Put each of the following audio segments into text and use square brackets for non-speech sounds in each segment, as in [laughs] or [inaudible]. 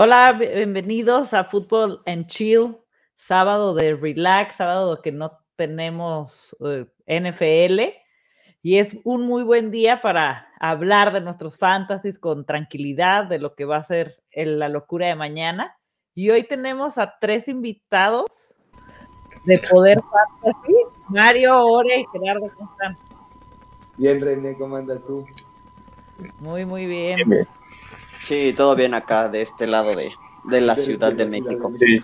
Hola, bienvenidos a Fútbol en Chill, sábado de relax, sábado que no tenemos eh, NFL y es un muy buen día para hablar de nuestros fantasies con tranquilidad, de lo que va a ser la locura de mañana. Y hoy tenemos a tres invitados de Poder Fantasy, Mario, Ore y Gerardo, ¿cómo están? Bien, René, ¿cómo andas tú? Muy, muy bien. bien, bien. Sí, todo bien acá, de este lado de, de la Ciudad de, México. Sí,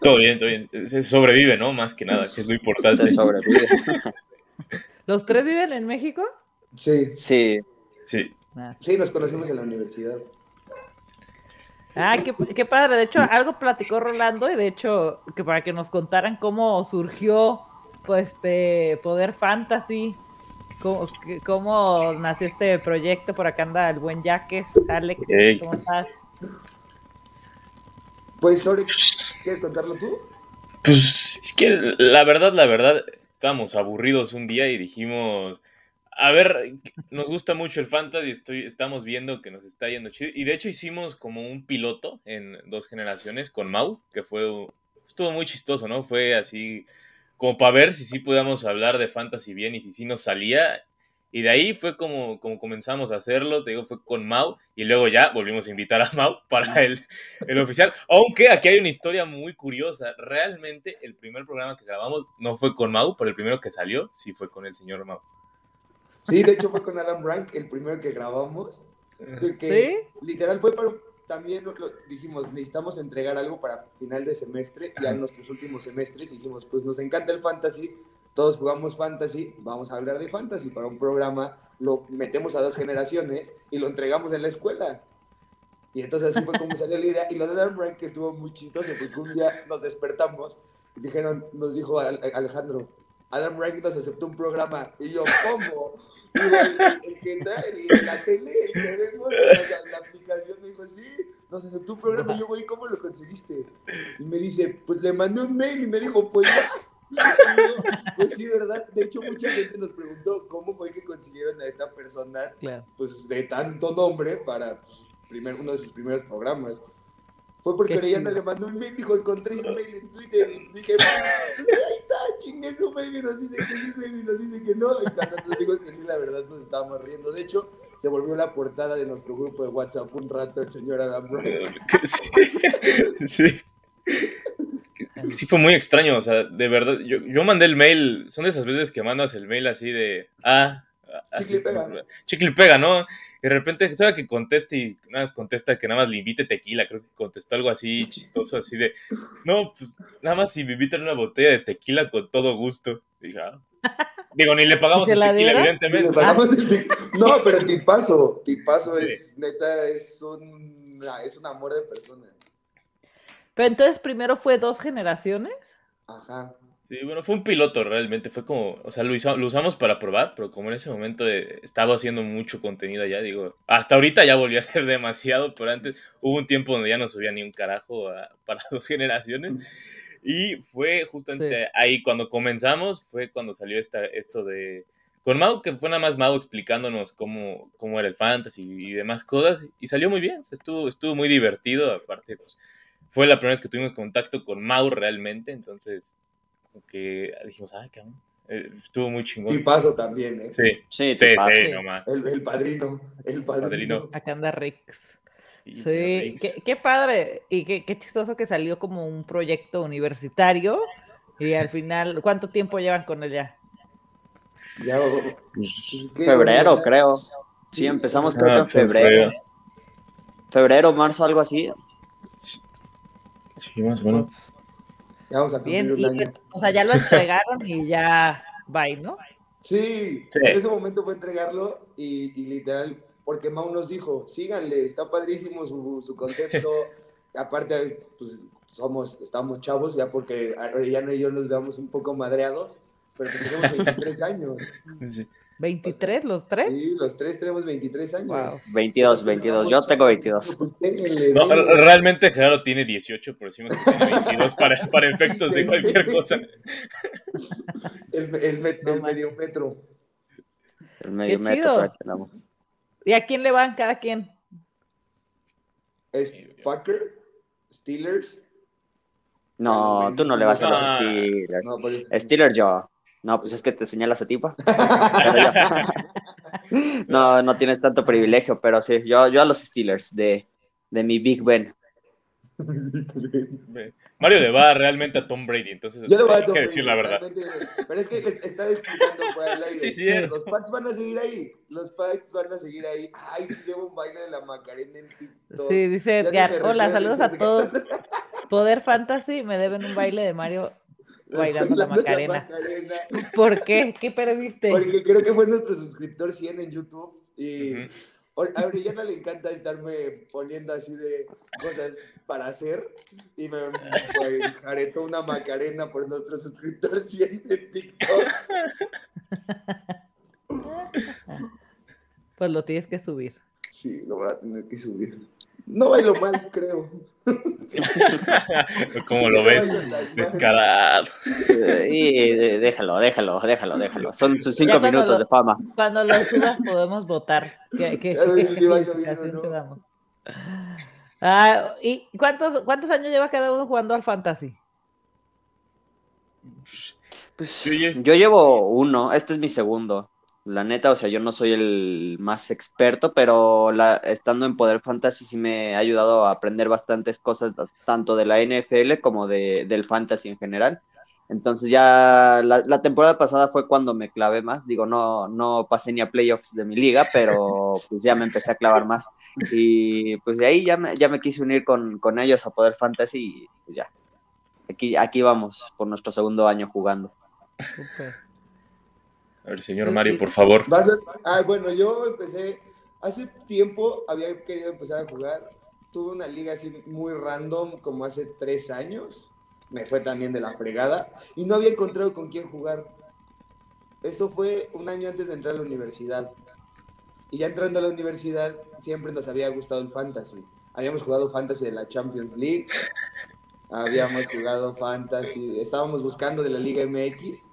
todo bien, todo bien. Se sobrevive, ¿no? Más que nada, que es lo importante. Se sobrevive. [laughs] ¿Los tres viven en México? Sí. Sí. Sí. Ah. Sí, nos conocimos en la universidad. Ah, qué, qué, padre. De hecho, algo platicó Rolando y de hecho, que para que nos contaran cómo surgió pues este Poder Fantasy ¿Cómo, ¿Cómo, nació este proyecto? Por acá anda el buen Jaques. Alex, hey. ¿cómo estás? Pues, Ore, ¿quieres contarlo tú? Pues, es que la verdad, la verdad, estábamos aburridos un día y dijimos, a ver, nos gusta mucho el fantasy, estoy, estamos viendo que nos está yendo chido. Y de hecho hicimos como un piloto en dos generaciones con Mau, que fue, estuvo muy chistoso, ¿no? Fue así como para ver si sí podíamos hablar de fantasy bien y si sí nos salía. Y de ahí fue como, como comenzamos a hacerlo, te digo, fue con Mau, y luego ya volvimos a invitar a Mau para el, el oficial. Aunque aquí hay una historia muy curiosa. Realmente el primer programa que grabamos no fue con Mau, pero el primero que salió sí fue con el señor Mau. Sí, de hecho fue con Adam Rank el primero que grabamos. Que ¿Sí? literal fue para, también lo, dijimos, necesitamos entregar algo para final de semestre, ya en nuestros últimos semestres, dijimos, pues nos encanta el fantasy, todos jugamos fantasy, vamos a hablar de fantasy para un programa, lo metemos a dos generaciones y lo entregamos en la escuela. Y entonces así fue como salió la idea. Y lo de Dan que estuvo muy chistoso, porque un día nos despertamos y dijeron, nos dijo Alejandro, Adam Rank nos aceptó un programa. Y yo, ¿cómo? Y el, el, el, que está en la tele, el que vemos la, la, aplicación, me dijo, sí, nos aceptó un programa. Y yo, güey, ¿cómo lo conseguiste? Y me dice, pues le mandé un mail y me dijo, pues ya. Pues sí, ¿verdad? De hecho, mucha gente nos preguntó cómo fue que consiguieron a esta persona, claro. pues de tanto nombre, para pues, primer, uno de sus primeros programas. Fue porque Orellana le mandó un mail, dijo, encontré su mail en Twitter y dije, ahí está, chingue su mail y nos dice que sí, baby, nos dice que no. Y cuando nos digo que sí, la verdad nos estábamos riendo. De hecho, se volvió la portada de nuestro grupo de WhatsApp un rato el señor Adam Brown. Sí. [laughs] sí. Sí fue muy extraño, o sea, de verdad, yo, yo mandé el mail, son de esas veces que mandas el mail así de, ah, chicle pega. Chicle pega, ¿no? Y de repente, ¿sabe que conteste y nada más contesta que nada más le invite tequila? Creo que contestó algo así chistoso, así de, no, pues nada más si me invitan una botella de tequila con todo gusto. Dije, ah. Digo, ni le pagamos el tequila, evidentemente. El no, pero tipazo, tipazo sí. es, neta, es un, es un amor de persona. Pero entonces primero fue dos generaciones. Ajá. Sí, bueno, fue un piloto realmente, fue como, o sea, lo, lo usamos para probar, pero como en ese momento eh, estaba haciendo mucho contenido allá, digo, hasta ahorita ya volvió a ser [laughs] demasiado, pero antes hubo un tiempo donde ya no subía ni un carajo a, [laughs] para dos generaciones. Y fue justamente sí. ahí cuando comenzamos, fue cuando salió esta, esto de... Con Mau, que fue nada más Mau explicándonos cómo, cómo era el fantasy y demás cosas, y salió muy bien, estuvo, estuvo muy divertido, aparte, pues, fue la primera vez que tuvimos contacto con Mau realmente, entonces que dijimos, ay, cabrón. Eh, estuvo muy chingón. Y paso también, ¿eh? Sí, sí, sí, sí nomás. El, el, padrino, el padrino. padrino. Acá anda Rix. Sí, sí. Qué, qué, padre y qué, qué, chistoso que salió como un proyecto universitario y al [laughs] final, ¿cuánto tiempo llevan con él ya? ya febrero, ya? creo. Sí, empezamos creo ah, que en febrero. febrero. Febrero, marzo, algo así. Sí, sí más o menos. Ya vamos a Bien, y, año. o sea, ya lo entregaron y ya, bye, ¿no? Sí, sí, en ese momento fue entregarlo y, y, literal, porque Mau nos dijo, síganle, está padrísimo su, su concepto. [laughs] Aparte, pues somos, estamos chavos, ya porque Arellano y yo nos veamos un poco madreados, pero tenemos [laughs] 23 años. Sí. ¿23 los tres? Sí, los tres tenemos 23 años. Wow. 22, 22. Yo tengo 22. No, realmente Gerardo tiene 18, pero decimos que tiene 22 para, para efectos de cualquier [laughs] cosa. El, el, met, el medio metro. El medio Qué metro. ¿Y a quién le van cada quien? Es Packer Steelers. No, tú no le vas a los Steelers. Steelers yo. No, pues es que te señalas a ti, [laughs] no, no tienes tanto privilegio, pero sí, yo, yo a los Steelers de, de mi Big Ben. Mario le va realmente a Tom Brady, entonces hay que decir la verdad. Pero es que estaba explicando por el aire. Sí, sí, los Pats van a seguir ahí. Los Pats van a seguir ahí. Ay, sí, debo un baile de la Macarena en TikTok. Sí, dice Edgar. Hola, saludos a todos. [laughs] Poder Fantasy, me deben un baile de Mario bailando la Macarena. ¿Por qué? ¿Qué perdiste? Porque creo que fue nuestro suscriptor 100 en YouTube y... A Brillana le encanta estarme poniendo así de cosas para hacer y me, me una macarena por nuestro suscriptor [laughs] 100 en TikTok. Pues lo tienes que subir. Sí, lo voy a tener que subir. No bailo mal, creo. [laughs] ¿Cómo lo ves? Descarado. Y déjalo, déjalo, déjalo, déjalo. Son sus cinco minutos de fama. Cuando lo subas podemos votar. [laughs] Ah, ¿Y cuántos, cuántos años lleva cada uno jugando al Fantasy? Pues, yo llevo uno, este es mi segundo. La neta, o sea, yo no soy el más experto, pero la, estando en Poder Fantasy sí me ha ayudado a aprender bastantes cosas, tanto de la NFL como de, del Fantasy en general. Entonces ya la, temporada pasada fue cuando me clavé más. Digo, no, no pasé ni a playoffs de mi liga, pero [laughs] pues ya me empecé a clavar más. Y pues de ahí ya me, ya me quise unir con, con ellos a Poder Fantasy y pues ya. Aquí, aquí vamos por nuestro segundo año jugando. A ver, señor Mario, por favor. ah, bueno, yo empecé, hace tiempo había querido empezar a jugar. Tuve una liga así muy random, como hace tres años. Me fue también de la fregada. Y no había encontrado con quién jugar. Esto fue un año antes de entrar a la universidad. Y ya entrando a la universidad, siempre nos había gustado el fantasy. Habíamos jugado fantasy de la Champions League. Habíamos jugado fantasy. Estábamos buscando de la Liga MX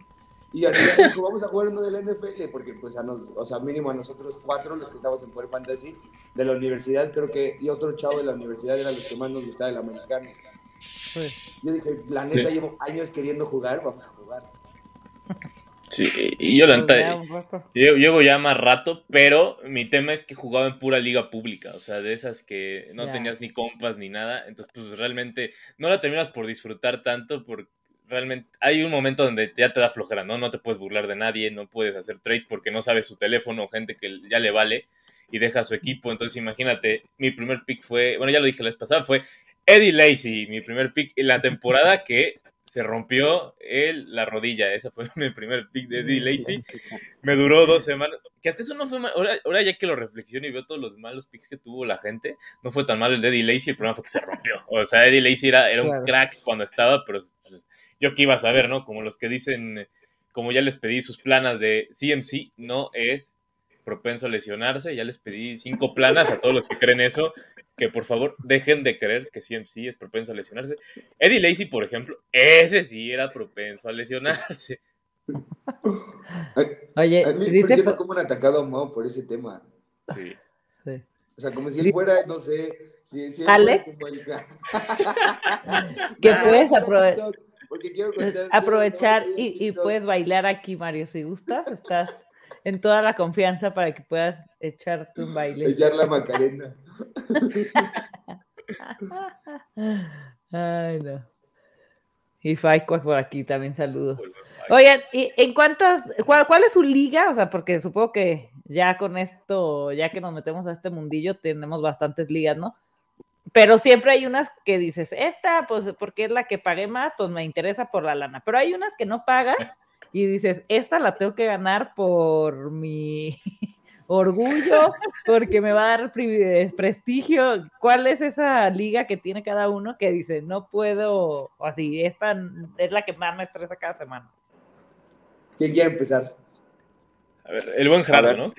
y al final dijo, vamos a jugar uno de la NFL, porque pues a o sea, mínimo a nosotros cuatro, los que estamos en Power Fantasy, de la universidad, creo que, y otro chavo de la universidad era los que más nos gustaba del americano. Yo dije, la neta, llevo años queriendo jugar, vamos a jugar. Sí, y yo la neta, llevo ya más rato, pero mi tema es que jugaba en pura liga pública, o sea, de esas que no tenías ni compas ni nada, entonces pues realmente no la terminas por disfrutar tanto porque realmente hay un momento donde ya te da flojera, ¿no? No te puedes burlar de nadie, no puedes hacer trades porque no sabes su teléfono gente que ya le vale y deja su equipo. Entonces, imagínate, mi primer pick fue, bueno, ya lo dije la vez pasada, fue Eddie Lacy, mi primer pick en la temporada que se rompió el, la rodilla. Ese fue [laughs] mi primer pick de Eddie Lacy. Me duró dos semanas. Que hasta eso no fue mal. Ahora, ya que lo reflexiono y veo todos los malos picks que tuvo la gente, no fue tan malo el de Eddie Lacy. El problema fue que se rompió. O sea, Eddie Lacy era, era un crack cuando estaba, pero yo que iba a saber, ¿no? Como los que dicen, como ya les pedí sus planas de CMC, no es propenso a lesionarse, ya les pedí cinco planas a todos los que creen eso, que por favor dejen de creer que CMC es propenso a lesionarse. Eddie Lacy, por ejemplo, ese sí era propenso a lesionarse. [laughs] Oye, me siento como un atacado a Mao por ese tema. Sí. O sea, como si él fuera, no sé, si, si Ale, [laughs] que [laughs] puedes aprovechar [laughs] aprovechar y, puedes bailar aquí, Mario, si gustas, estás en toda la confianza para que puedas echarte un baile. Echar la macarena. [laughs] Ay, no. Y Faico por aquí también saludos. Oigan, ¿y en cuántas, cuál, cuál, es su liga? O sea, porque supongo que ya con esto, ya que nos metemos a este mundillo, tenemos bastantes ligas, ¿no? Pero siempre hay unas que dices, esta, pues porque es la que pagué más, pues me interesa por la lana, pero hay unas que no pagas y dices, esta la tengo que ganar por mi [laughs] orgullo, porque me va a dar prestigio. ¿Cuál es esa liga que tiene cada uno que dice, no puedo, o así, esta es la que más me estresa cada semana? ¿Quién quiere empezar? A ver, el buen Gerardo, ¿no?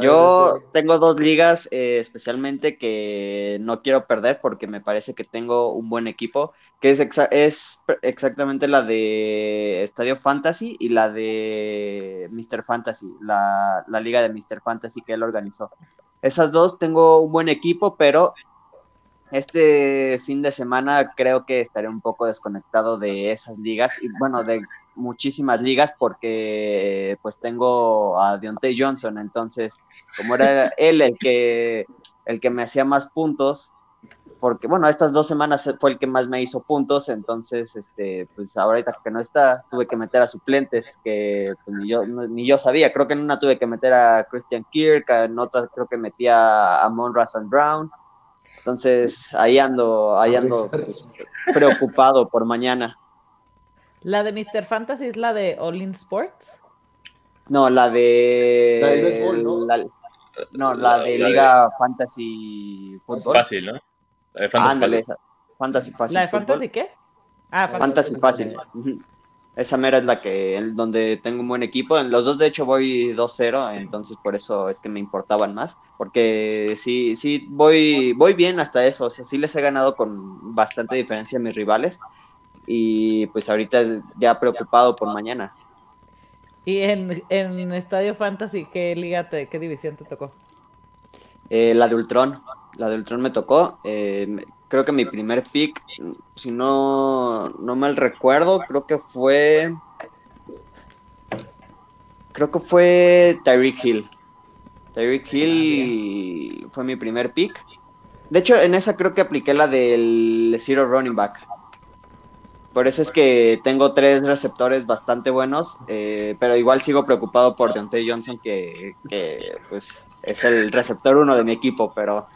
Yo tengo dos ligas eh, especialmente que no quiero perder porque me parece que tengo un buen equipo, que es, es exactamente la de Estadio Fantasy y la de Mr. Fantasy, la, la liga de Mr. Fantasy que él organizó. Esas dos tengo un buen equipo, pero este fin de semana creo que estaré un poco desconectado de esas ligas y bueno, de muchísimas ligas porque pues tengo a Deontay Johnson, entonces como era él el que el que me hacía más puntos, porque bueno, estas dos semanas fue el que más me hizo puntos, entonces este pues ahorita que no está, tuve que meter a suplentes que pues, ni yo ni yo sabía, creo que en una tuve que meter a Christian Kirk, en otra creo que metía a Monra and Brown. Entonces, ahí ando, ahí ando pues, preocupado por mañana. ¿La de Mr. Fantasy es la de All In Sports? No, la de. La de béisbol, ¿no? La, no, la, de Liga Fantasy Fútbol. Fácil, ¿no? La de Fantasy Fácil. Fantasy Fácil. ¿La de Fantasy qué? Ah, Fantasy, Fácil. Esa mera es la que, donde tengo un buen equipo. En los dos, de hecho, voy 2-0, entonces por eso es que me importaban más. Porque sí, sí, voy, voy bien hasta eso. O sea, sí les he ganado con bastante diferencia a mis rivales y pues ahorita ya preocupado por mañana. ¿Y en, en Estadio Fantasy qué liga, te, qué división te tocó? Eh, la de Ultron, la de Ultron me tocó. Eh, creo que mi primer pick, si no, no mal recuerdo, creo que fue... Creo que fue Tyreek Hill. Tyreek Hill fue mi primer pick. De hecho, en esa creo que apliqué la del Zero Running Back. Por eso es que tengo tres receptores bastante buenos, eh, pero igual sigo preocupado por Deontay Johnson, que, pues es el receptor uno de mi equipo, pero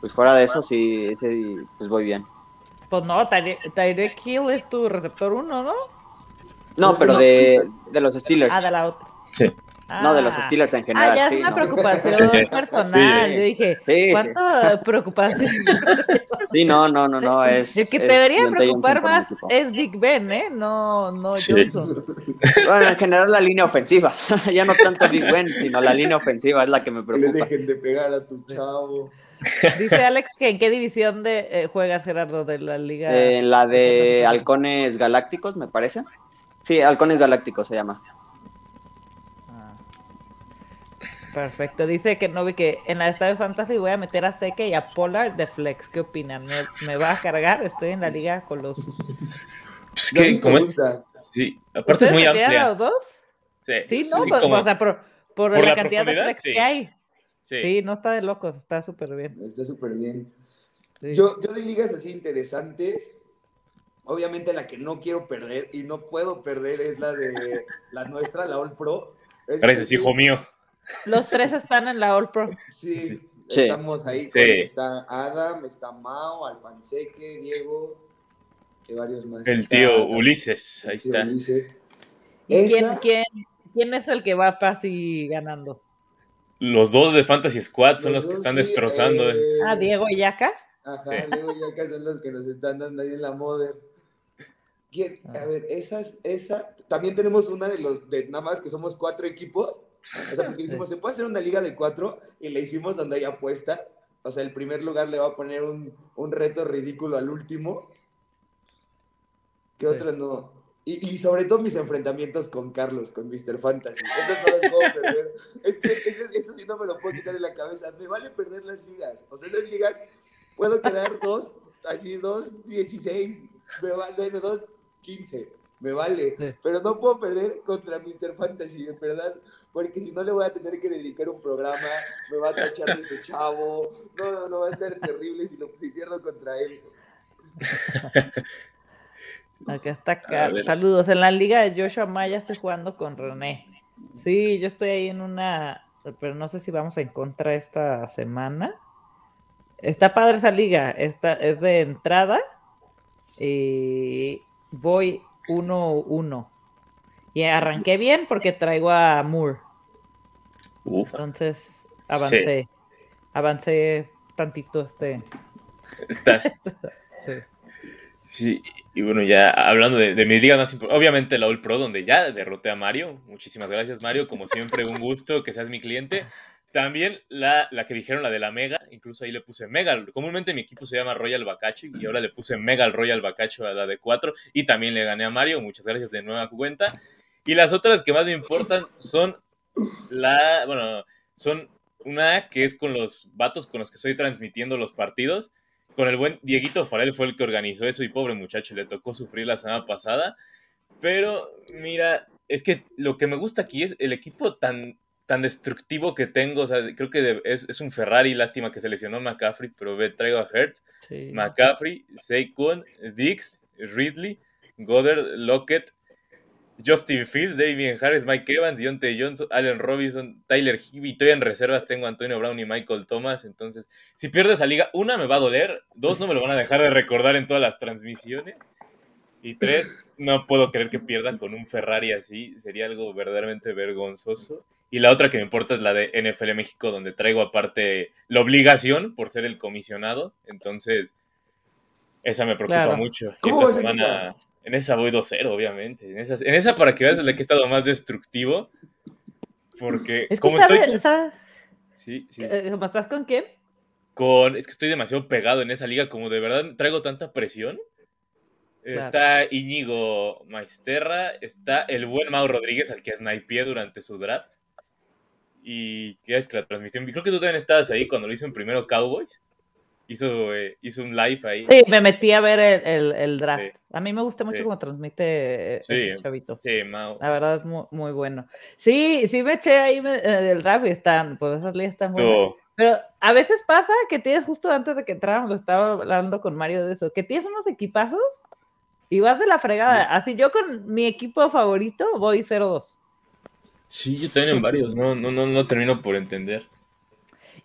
pues fuera de eso sí, sí pues voy bien. Pues no, Tyreek Hill es tu receptor uno, ¿no? No, pues pero de, de los Steelers. Ah, de la otra. Sí. No, de los ah. Steelers en general. Ah, ya es una preocupación personal. Yo dije, ¿cuánto preocupación? [laughs] sí, no, no, no, no. Es, el que te debería preocupar más es Big Ben, ¿eh? No, no Johnson. Bueno, en general la línea ofensiva. [laughs] ya no tanto Big Ben, sino la línea ofensiva es la que me preocupa. Que le dejen de pegar a tu chavo. Dice Alex que en qué división de eh, juega Gerardo de la liga. En la de Halcones Galácticos, me parece. Sí, Halcones Galácticos se llama. Perfecto. Dice que no vi que en la estadio Fantasy voy a meter a Seque y a Polar de Flex. ¿Qué opinan? ¿Me, va a cargar? Estoy en la liga con los. Pues que, como es. Sí, aparte es muy amplia. los dos? Sí, sí ¿no? Pues, o sea, por, por, la, cantidad de Flex que hay. Sí. no está de locos, está súper bien. Está súper bien. Yo, yo de ligas así interesantes, obviamente la que no quiero perder y no puedo perder es la de la nuestra, la All Pro. Gracias, hijo mío. Los tres están en la All Pro. Sí, estamos ahí. Está Adam, está Mao, Alpanseque, Diego y varios más. El tío Ulises, ahí está. ¿Y quién, quién, quién, es el que va casi ganando? Los dos de Fantasy Squad son los, que están destrozando. Eh, ah, Diego y Yaka. Ajá, Diego y Yaka son los que nos están dando ahí en la moda. A ver, esas, esa. También tenemos una de los, de nada más que somos cuatro equipos o sea, porque dijimos, [laughs] se puede hacer una liga de cuatro y le hicimos donde hay apuesta. O sea, el primer lugar le va a poner un, un reto ridículo al último. ¿Qué otro no? Y, y, sobre todo mis enfrentamientos con Carlos, con Mr. Fantasy. Eso no lo puedo perder. Es que eso, sí no me lo puedo quitar de la cabeza. Me vale perder las ligas. O sea, esas ligas puedo quedar dos, así, dos, dieciséis. Me vale, dos, quince me vale. Pero no puedo perder contra Mr. Fantasy, en verdad, porque si no le voy a tener que dedicar un programa, me va a tachar de su chavo, no, no, no, va a estar terrible si, lo, si pierdo contra él. [laughs] Acá está Saludos. En la liga de Joshua Maya estoy jugando con René. Sí, yo estoy ahí en una, pero no sé si vamos en contra esta semana. Está padre esa liga, esta es de entrada. Y voy 1-1. Y arranqué bien porque traigo a Moore. Entonces avancé. Avancé tantito este. Está. [laughs] sí. y bueno, ya hablando de, de mis ligas más importantes, obviamente la All Pro, donde ya derroté a Mario. Muchísimas gracias, Mario. Como siempre, un gusto que seas mi cliente. También la, la, que dijeron, la de la Mega, incluso ahí le puse Mega. Comúnmente mi equipo se llama Royal Bacacho y ahora le puse Mega al Royal Bacacho a la de 4 y también le gané a Mario. Muchas gracias de nueva cuenta. Y las otras que más me importan son la, bueno, son una que es con los vatos con los que estoy transmitiendo los partidos, con el buen Dieguito Farel fue el que organizó eso y pobre muchacho, le tocó sufrir la semana pasada. Pero mira, es que lo que me gusta aquí es el equipo tan, tan destructivo que tengo. O sea, creo que es, un Ferrari, lástima que se lesionó McCaffrey, pero ve, traigo a Hertz, McCaffrey, Saquon, Dix, Ridley, Goddard, Lockett, Justin Fields, David Harris, Mike Evans, Deontay Johnson, Allen Robinson, Tyler Hibby. Estoy en reservas, tengo a Antonio Brown y Michael Thomas. Entonces, si pierdes esa liga, una me va a doler, dos no me lo van a dejar de recordar en todas las transmisiones. Y tres, no puedo creer que pierdan con un Ferrari así. Sería algo verdaderamente vergonzoso. Y la otra que me importa es la de NFL México, donde traigo aparte la obligación por ser el comisionado. Entonces, esa me preocupa mucho. esta semana, en esa voy 2-0, obviamente. En esa, en esa, para que veas, la que he estado más destructivo. Porque, es como estoy. Sí, sí. Eh, ¿Estás con quién? Con. Es que estoy demasiado pegado en esa liga, como de verdad traigo tanta presión. Está Íñigo Maesterra, está el buen Mau Rodríguez, al que snipeé durante su draft. Y qué es que la transmisión. Creo que tú también estabas ahí cuando lo hizo en primero Cowboys hizo, eh, hizo un live ahí. Sí, me metí a ver el, el, draft. A mí me gusta mucho cómo transmite sí, Chavito. Sí, Mau. La verdad es muy, muy bueno. Sí, sí me eché ahí eh, el draft y están, pues esas líneas están muy Pero a veces pasa que tienes justo antes de que entráramos, lo estaba hablando con Mario de eso, que tienes unos equipazos y vas de la fregada. Así yo con mi equipo favorito voy 0-2. Sí, yo también en varios, no, no, no, no termino por entender.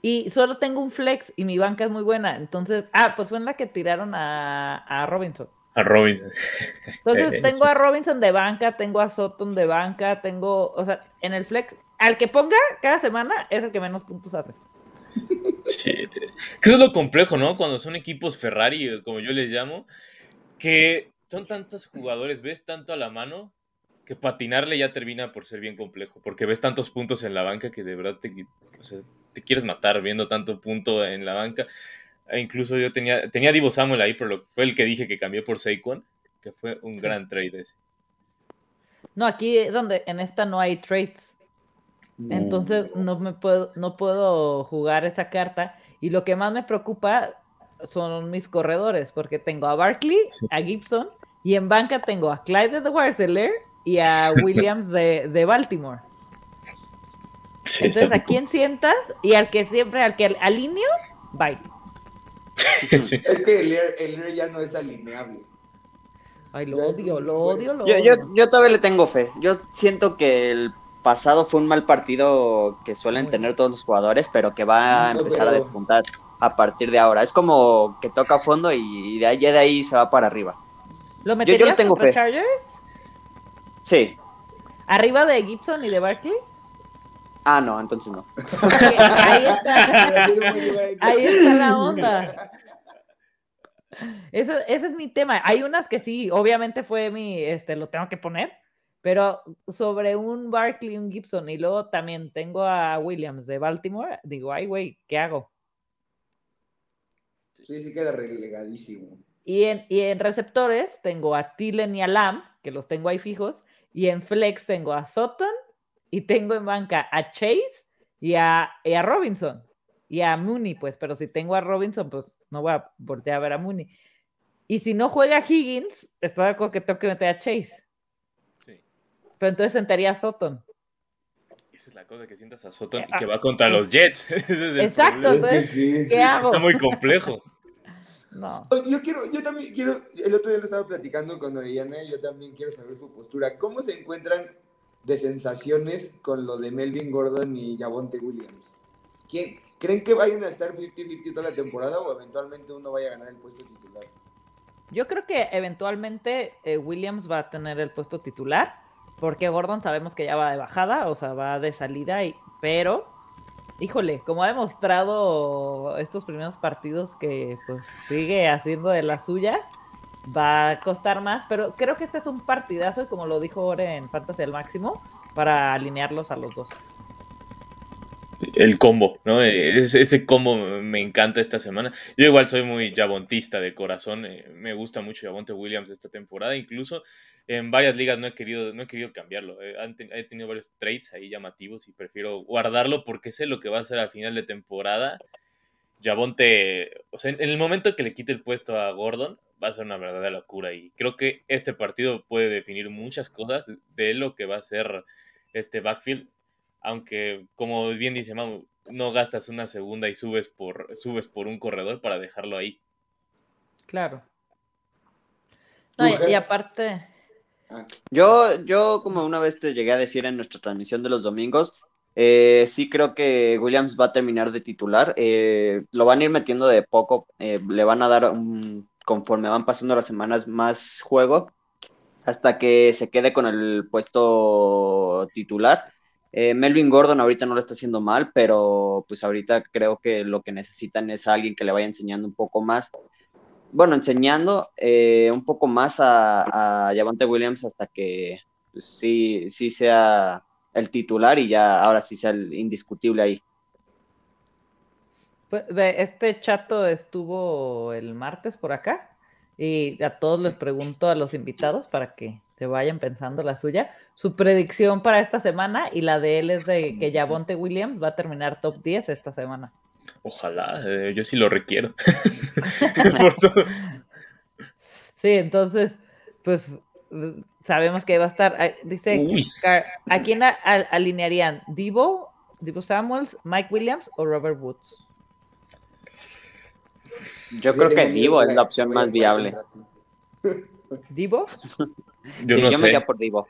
Y solo tengo un flex y mi banca es muy buena. Entonces, ah, pues fue en la que tiraron a, a Robinson. A Robinson. Entonces [laughs] tengo a Robinson de banca, tengo a Sutton de banca, tengo, o sea, en el flex, al que ponga cada semana es el que menos puntos hace. Sí. Eso es lo complejo, ¿no? Cuando son equipos Ferrari, como yo les llamo, que son tantos jugadores, ves tanto a la mano, que patinarle ya termina por ser bien complejo, porque ves tantos puntos en la banca que de verdad te, o sea, te quieres matar viendo tanto punto en la banca. E incluso yo tenía, tenía Divo Samuel ahí, pero fue el que dije que cambió por Saquon, que fue un gran trade ese. No, aquí donde en esta no hay trades. Entonces no me puedo, no puedo jugar esa carta. Y lo que más me preocupa son mis corredores, porque tengo a Barkley, a Gibson, y en banca tengo a Clyde de Warseler y a [laughs] Williams de, de Baltimore. Entonces, ¿a quién sientas? Y al que siempre, al que alineo, bye. [laughs] Es que el Air, ya no es alineable. Ay, lo odio, lo odio, lo yo, odio. Yo, todavía le tengo fe. Yo siento que el pasado fue un mal partido que suelen tener todos los jugadores, pero que va a empezar a despuntar a partir de ahora. Es como que toca fondo y de ahí, de ahí se va para arriba. ¿Lo meterías yo, tengo fe. Chargers? Sí. ¿Arriba de Gibson y de Barkley? Ah, no, entonces no. ahí, está. ahí está la onda. Ese, ese, es mi tema. Hay unas que sí, obviamente fue mi, este, lo tengo que poner, pero sobre un Barkley, un Gibson, y luego también tengo a Williams de Baltimore, digo, ay, güey, ¿qué hago? Sí, sí queda relegadísimo. Y en, y en receptores tengo a Tillen y a Lam, que los tengo ahí fijos, y en flex tengo a Sutton y tengo en banca a Chase y a, Robinson y a Mooney, pues, pero si tengo a Robinson, pues no voy a voltear a ver a Mooney. Y si no juega Higgins, estoy de acuerdo que tengo que meter a Chase. Sí. Pero entonces sentaría a Sutton. Esa es la cosa que sientas a Sutton y que va contra los Jets. [laughs] Exacto, entonces, ¿qué hago? Está muy complejo. No. Yo quiero, yo también quiero, el otro día lo estaba platicando con Oriana y yo también quiero saber su postura. ¿Cómo se encuentran de sensaciones con lo de Melvin Gordon y Javonte Williams. ¿Quién, ¿Creen que vayan a estar 50-50 toda la temporada o eventualmente uno vaya a ganar el puesto titular? Yo creo que eventualmente eh, Williams va a tener el puesto titular, porque Gordon sabemos que ya va de bajada, o sea, va de salida, y, pero, híjole, como ha demostrado estos primeros partidos que pues sigue haciendo de las suyas, va a costar más, pero creo que este es un partidazo, y como lo dijo Ore en Fantasy al máximo, para alinearlos a los dos. El combo, ¿no? Ese, ese combo me encanta esta semana. Yo igual soy muy jabontista de corazón, eh, me gusta mucho Javonte Williams esta temporada, incluso en varias ligas no he querido, no he querido cambiarlo. Eh, he tenido varios trades ahí llamativos y prefiero guardarlo porque sé lo que va a ser al final de temporada Javonte, o sea, en el momento que le quite el puesto a Gordon, va a ser una verdadera locura. Y creo que este partido puede definir muchas cosas de lo que va a ser este backfield. Aunque, como bien dice Mau, no gastas una segunda y subes por, subes por un corredor para dejarlo ahí. Claro. y, aparte. Yo, yo, como una vez te llegué a decir en nuestra transmisión de los domingos, eh, sí creo que Williams va a terminar de titular. Eh, lo van a ir metiendo de poco. Eh, le van a dar, conforme van pasando las semanas, más juego hasta que se quede con el puesto titular. Melvin Gordon ahorita no lo está haciendo mal, pero pues ahorita creo que lo que necesitan es alguien que le vaya enseñando un poco más. Bueno, enseñando un poco más a, a Javante Williams hasta que pues, sí, sí sea el titular y ya ahora sí sea el indiscutible ahí. Pues, este chato estuvo el martes por acá y a todos les pregunto a los invitados para que se vayan pensando la suya. Su predicción para esta semana y la de él es de que Javonte Williams va a terminar top 10 esta semana. Ojalá, eh, yo sí lo requiero. [laughs] sí, entonces, pues sabemos que va a estar. Ah, dice, ¿a quién alinearían? ¿Divo, Divo Samuels, Mike Williams o Robert Woods? Yo creo que Divo es la opción más viable. ¿Divo? [laughs] Yo no sé. por Divo.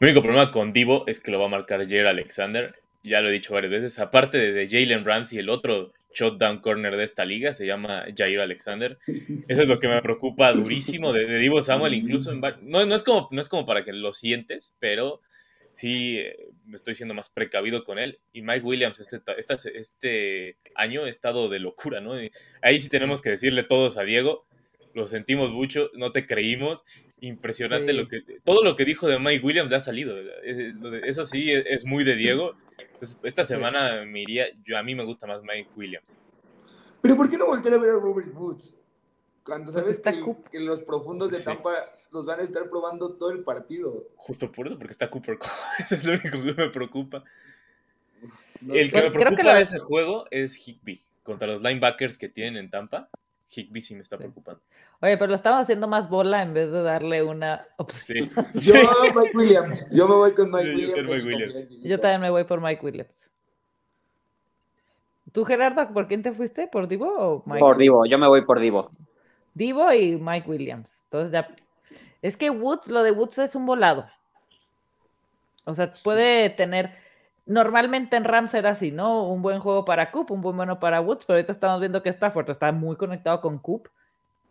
Mi único problema con Divo es que lo va a marcar Jair Alexander. Ya lo he dicho varias veces. Aparte de Jalen Ramsey, el otro shutdown corner de esta liga, se llama Jair Alexander. Eso es lo que me preocupa durísimo de, Divo Samuel, incluso no, no, es como, no es como para que lo sientes, pero sí eh, me estoy siendo más precavido con él. Y Mike Williams este, este año ha estado de locura, ¿no? ahí sí tenemos que decirle todos a Diego, lo sentimos mucho, no te creímos. Impresionante lo que todo lo que dijo de Mike Williams ha salido. Eso sí es muy de Diego. esta semana me iría, yo a mí me gusta más Mike Williams. Pero ¿por qué no voltear a ver a Robert Woods? Cuando sabes que, los profundos de Tampa los van a estar probando todo el partido. Justo por eso, porque está Cooper [laughs] Eso es lo único que me preocupa. el que me preocupa de ese juego es Higby contra los linebackers que tienen en Tampa. Higby sí me está preocupando. Oye, pero lo estamos haciendo más bola en vez de darle una opción. [laughs] Yo, Mike Williams. Yo me voy con Mike Williams. Yo, también me voy por Mike Williams. ¿Tú, Gerardo, por quién te fuiste? ¿Por Divo o Mike? Por Divo, yo me voy por Divo. Divo y Mike Williams. Entonces ya. Es que Woods, lo de Woods es un volado. O sea, puede tener Normalmente en Rams era así, ¿no? Un buen juego para Coop, un buen bueno para Woods, pero ahorita estamos viendo que Stafford está muy conectado con Coop.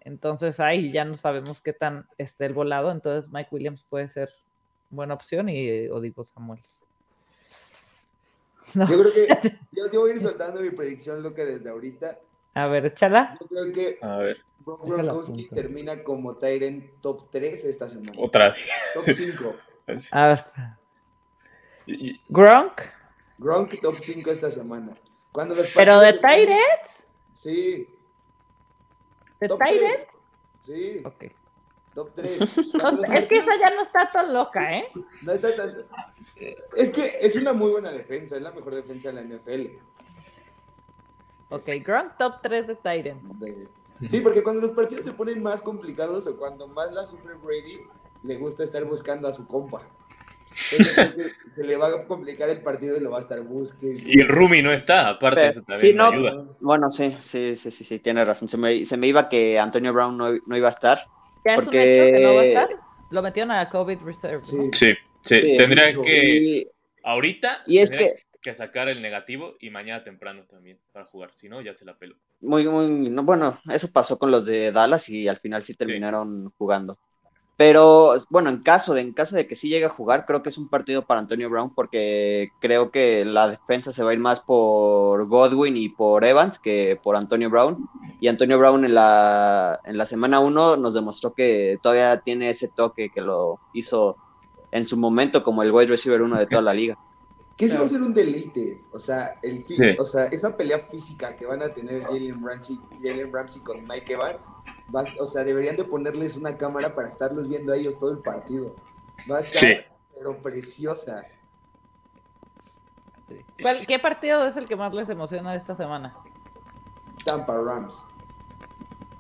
Entonces ahí ya no sabemos qué tan esté el volado. Entonces Mike Williams puede ser buena opción y Odipo Samuels. [laughs] Yo creo que [laughs] yo, voy a ir soltando mi predicción, lo que desde ahorita. A ver, échala. Yo creo que a ver. Gronkowski termina como Tyrant top 3 esta semana. Otra vez. Top 5. [laughs] A ver. Gronk. Gronk top 5 esta semana. Cuando ¿Pero de Tyrants? Sí. ¿De Tyrants? Sí. Ok. Top 3. [laughs] es que esa ya no está tan loca, ¿eh? [laughs] No está tan... Es que es una muy buena defensa, es la mejor defensa de la NFL. Ok, Gronk top 3 de Tyrants. Sí, porque cuando los partidos se ponen más complicados o cuando más la sufre Brady, le gusta estar buscando a su compa se le va a complicar el partido y lo va a estar buscando. Y el Rumi no está, aparte de eso también ayuda. Bueno, sí, sí, sí, sí, sí, tiene razón. Se me, se me iba que Antonio Brown no, no iba a estar. ¿Ya porque... es un hecho que no va a estar? Lo metieron a COVID Reserve. Sí, sí, sí. tendría que... Ahorita y es que... que sacar el negativo y mañana temprano también para jugar, si no, ya se la pelo. Muy, muy, no, bueno, eso pasó con los de Dallas y al final sí terminaron jugando. Pero bueno, en caso de, en caso de que sí llegue a jugar, creo que es un partido para Antonio Brown porque creo que la defensa se va a ir más por Godwin y por Evans que por Antonio Brown. Y Antonio Brown en la, en la semana 1 nos demostró que todavía tiene ese toque que lo hizo en su momento como el wide receiver 1 de toda la liga. Que eso va a ser un deleite. O sea, el, o sea, esa pelea física que van a tener Jalen Ramsey, Jalen Ramsey con Mike Evans o sea, deberían de ponerles una cámara para estarlos viendo a ellos todo el partido. Va a estar, pero preciosa. ¿Qué partido es el que más les emociona esta semana? Tampa Rams.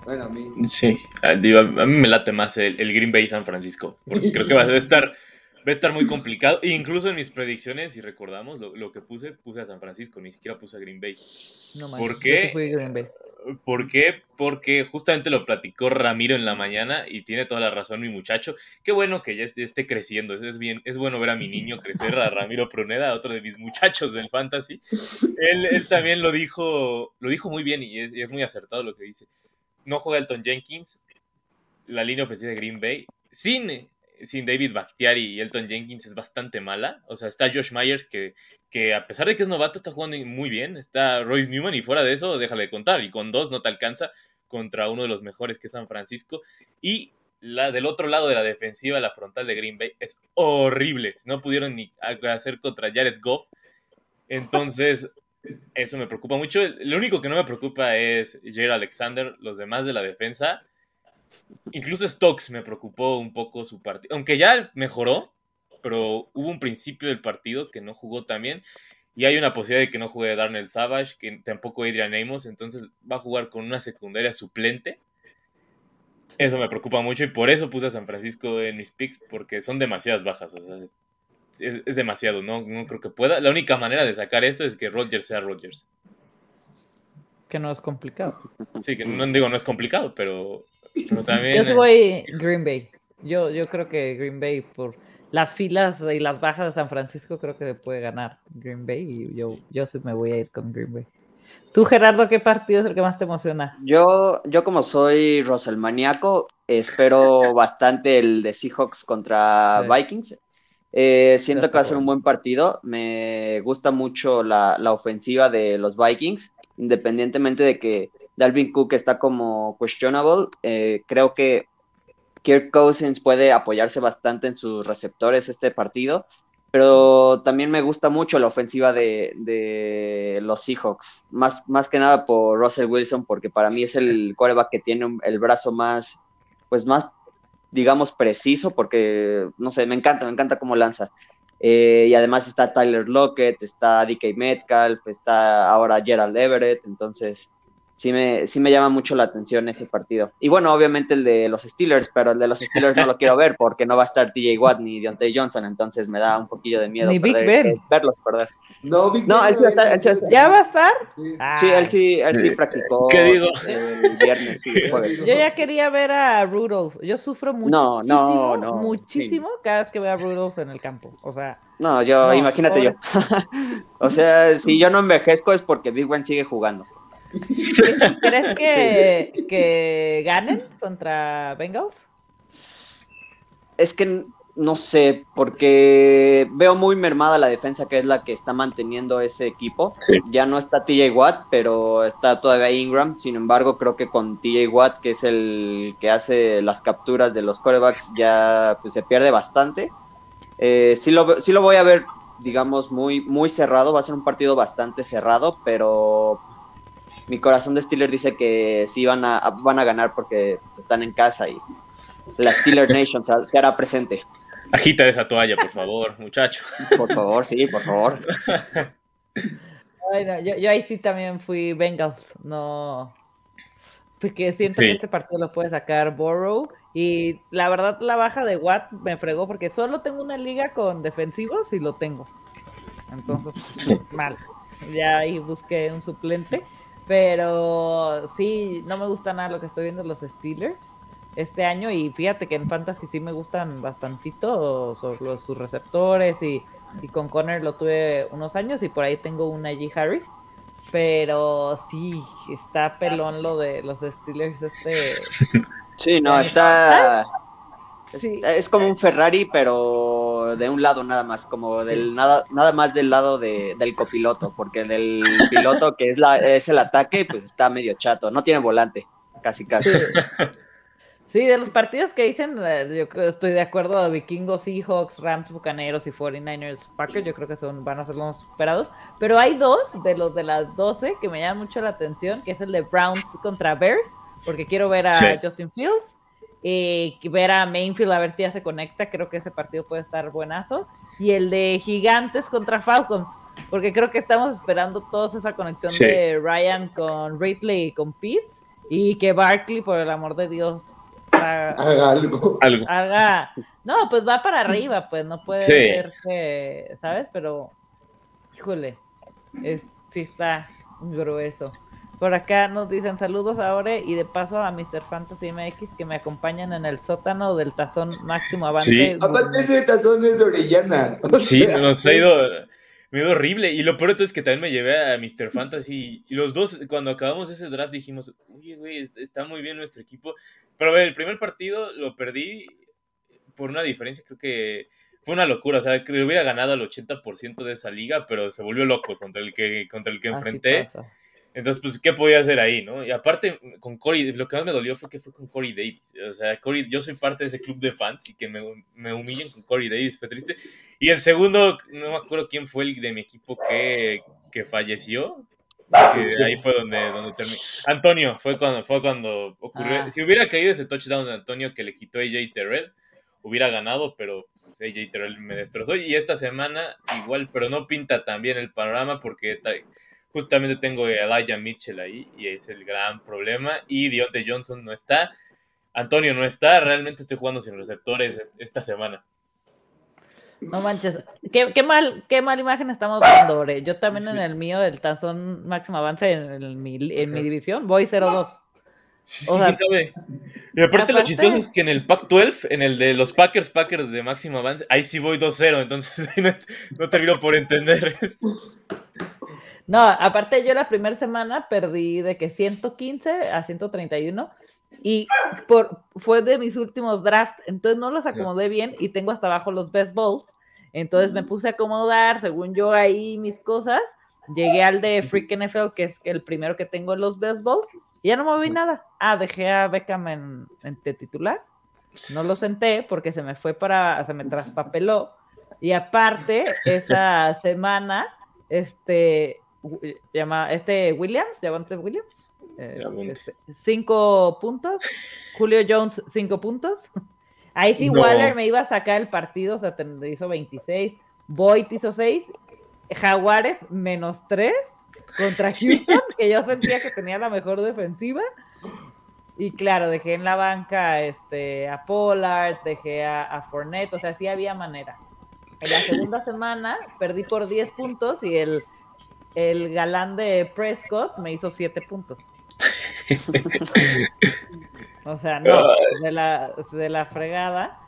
Bueno, a mí. Sí, a, mí me late más el, Green Bay San Francisco. Porque creo que va a estar, va a estar muy complicado. E incluso en mis predicciones, si recordamos lo, que puse, puse a San Francisco, ni siquiera puse a Green Bay. No, ¿Por qué? Green Bay. ¿Por qué? Porque justamente lo platicó Ramiro en la mañana y tiene toda la razón mi muchacho. Qué bueno que ya esté, creciendo. Es, bien, es bueno ver a mi niño crecer, a Ramiro Pruneda, otro de mis muchachos del fantasy. Él, también lo dijo, lo dijo muy bien y es, muy acertado lo que dice. No juega Elton Jenkins, la línea ofensiva de Green Bay, sin, sin David Bakhtiari y Elton Jenkins es bastante mala. O sea, está Josh Myers que que a pesar de que es novato, está jugando muy bien. Está Royce Newman y fuera de eso, déjale de contar. Y con dos no te alcanza contra uno de los mejores que es San Francisco. Y la del otro lado de la defensiva, la frontal de Green Bay, es horrible. No pudieron ni hacer contra Jared Goff. Entonces, [laughs] eso me preocupa mucho. Lo único que no me preocupa es Jared Alexander. Los demás de la defensa. Incluso Stokes me preocupó un poco su partido. Aunque ya mejoró, pero hubo un principio del partido que no jugó también. Y hay una posibilidad de que no juegue Darnell Savage, que tampoco Adrian Amos, entonces va a jugar con una secundaria suplente. Eso me preocupa mucho y por eso puse a San Francisco en mis picks, porque son demasiadas bajas. O sea, es, demasiado, ¿no? no creo que pueda. La única manera de sacar esto es que Rodgers sea Rodgers. Que no es complicado. Sí, que no digo no es complicado, pero, también. Yo soy Green Bay. Yo, yo creo que Green Bay por las filas y las bajas de San Francisco creo que puede ganar Green Bay y yo, yo sí me voy a ir con Green Bay. Tú, Gerardo, ¿qué partido es el que más te emociona? Yo, yo como soy Roselmaniaco, espero [laughs] bastante el de Seahawks contra Vikings. Eh, siento que va a ser un buen partido. Me gusta mucho la, ofensiva de los Vikings, independientemente de que Dalvin Cook está como questionable. Eh, creo que Kirk Cousins puede apoyarse bastante en sus receptores este partido, pero también me gusta mucho la ofensiva de, los Seahawks, más, más que nada por Russell Wilson, porque para mí es el quarterback que tiene el brazo más, pues más, digamos, preciso, porque, no sé, me encanta, me encanta cómo lanza. Eh, y además está Tyler Lockett, está DK Metcalf, está ahora Gerald Everett, entonces sí me, sí me llama mucho la atención ese partido. Y bueno, obviamente el de los Steelers, pero el de los Steelers no lo quiero ver porque no va a estar TJ Watt ni Deontay Johnson, entonces me da un poquillo de miedo perder, verlos perder. No, Big no él sí va a estar. Él ¿Ya va a estar? Sí, él sí, él sí practicó ¿Qué digo? el viernes. Sí, Yo ya quería ver a Rudolph. Yo sufro muchísimo, no, no, no, muchísimo cada vez que veo a Rudolph en el campo. O sea. No, yo, imagínate yo. [laughs] o sea, si yo no envejezco es porque Big Ben sigue jugando. ¿Crees [laughs] que, que ganen contra Bengals? Es que no sé, porque veo muy mermada la defensa que es la que está manteniendo ese equipo. Ya no está TJ Watt, pero está todavía Ingram. Sin embargo, creo que con TJ Watt, que es el que hace las capturas de los corebacks, ya pues, se pierde bastante. Eh, sí, lo, sí lo voy a ver, digamos, muy, muy cerrado. Va a ser un partido bastante cerrado, pero mi corazón de Steeler dice que sí van a, van a ganar porque pues, están en casa y la Steeler Nation se hará presente. Agita esa toalla, por favor, muchacho. Por favor, sí, por favor. yo, ahí sí también fui Bengals, no. Porque siento que este partido lo puede sacar Borrow. Y la verdad, la baja de Watt me fregó porque solo tengo una liga con defensivos y lo tengo. Entonces, mal. Ya ahí busqué un suplente. Pero sí, no me gusta nada lo que estoy viendo los Steelers este año y fíjate que en Fantasy sí me gustan bastantito sobre sus receptores y, con Conner lo tuve unos años y por ahí tengo una G. Harris. Pero sí, está pelón lo de los Steelers este... Sí, no, está... Es, como un Ferrari, pero de un lado nada más, como del nada, nada más del lado de, del copiloto, porque del piloto que es la, es el ataque, pues está medio chato, no tiene volante, casi casi. Sí. [laughs] de los partidos que dicen, eh, yo estoy de acuerdo, Vikingos, Seahawks, Rams, Bucaneros y 49ers, Packers, yo creo que son, van a ser los esperados, pero hay dos de los de las 12 que me llaman mucho la atención, que es el de Browns contra Bears, porque quiero ver a Justin Fields eh, ver a Mainfield a ver si ya se conecta, creo que ese partido puede estar buenazo. Y el de Gigantes contra Falcons, porque creo que estamos esperando toda esa conexión de Ryan con Ridley y con Pitts, y que Barkley, por el amor de Dios, haga algo. Haga, no, pues va para arriba, pues no puede ser que, ¿sabes? Pero, híjole, es, sí está grueso. Por acá nos dicen saludos ahora y de paso a Mr. Fantasy MX que me acompañan en el sótano del tazón máximo avance. Sí. Aparte ese tazón es de Orellana. Sí, nos ha ido, me ha ido horrible. Y lo peor es que también me llevé a Mr. Fantasy. Y los dos, cuando acabamos ese draft, dijimos, oye, güey, está muy bien nuestro equipo. Pero a ver, el primer partido lo perdí por una diferencia, creo que fue una locura, o sea, que hubiera ganado el 80% de esa liga, pero se volvió loco contra el que, contra el que enfrenté. Entonces, pues, ¿qué podía hacer ahí, no? Y aparte, con Corey, lo que más me dolió fue que fue con Corey Davis. O sea, Corey, yo soy parte de ese club de fans y que me, me humillen con Corey Davis, fue triste. Y el segundo, no me acuerdo quién fue el de mi equipo que, que falleció. ahí fue donde, donde terminó. Antonio, fue cuando, fue cuando ocurrió. Ah. Si hubiera caído ese touchdown de Antonio que le quitó a AJ Terrell, hubiera ganado, pero pues, AJ Terrell me destrozó. Y esta semana igual, pero no pinta tan bien el panorama porque justamente tengo a Elijah Mitchell ahí y es el gran problema. Y Deontay Johnson no está. Antonio no está. Realmente estoy jugando sin receptores esta semana. No manches, qué, mal, qué mal imagen estamos dando, Ore. Yo también en el mío, el tazón máximo avance en, mi, en mi división, voy 0-2. Sí, sabe. Y aparte, lo chistoso es que en el Pac-12, en el de los Packers, Packers de máximo avance, ahí sí voy 2-0, entonces [laughs] no, termino por entender esto. No, aparte yo la primera semana perdí de que 115 a 131 y por, fue de mis últimos drafts, entonces no los acomodé bien y tengo hasta abajo los best balls, entonces me puse a acomodar según yo ahí mis cosas, llegué al de Freak NFL que es el primero que tengo en los best balls y ya no moví nada. Ah, dejé a Beckham en, en titular. No lo senté porque se me fue para, se me traspapeló. Y aparte, esa semana, este, llama, este Williams, Javante Williams, eh, este, cinco puntos. Julio Jones, cinco puntos. [laughs] Ahí sí, Waller me iba a sacar el partido, o sea, hizo 26. Boyd hizo 6. Jaguares, menos 3 contra Houston, que yo sentía que tenía la mejor defensiva. Y claro, dejé en la banca este, a Pollard, dejé a, a Fournette, o sea, sí había manera. En la segunda semana perdí por 10 puntos y el, el galán de Prescott me hizo 7 puntos. [laughs] o sea, no, de la, de la fregada.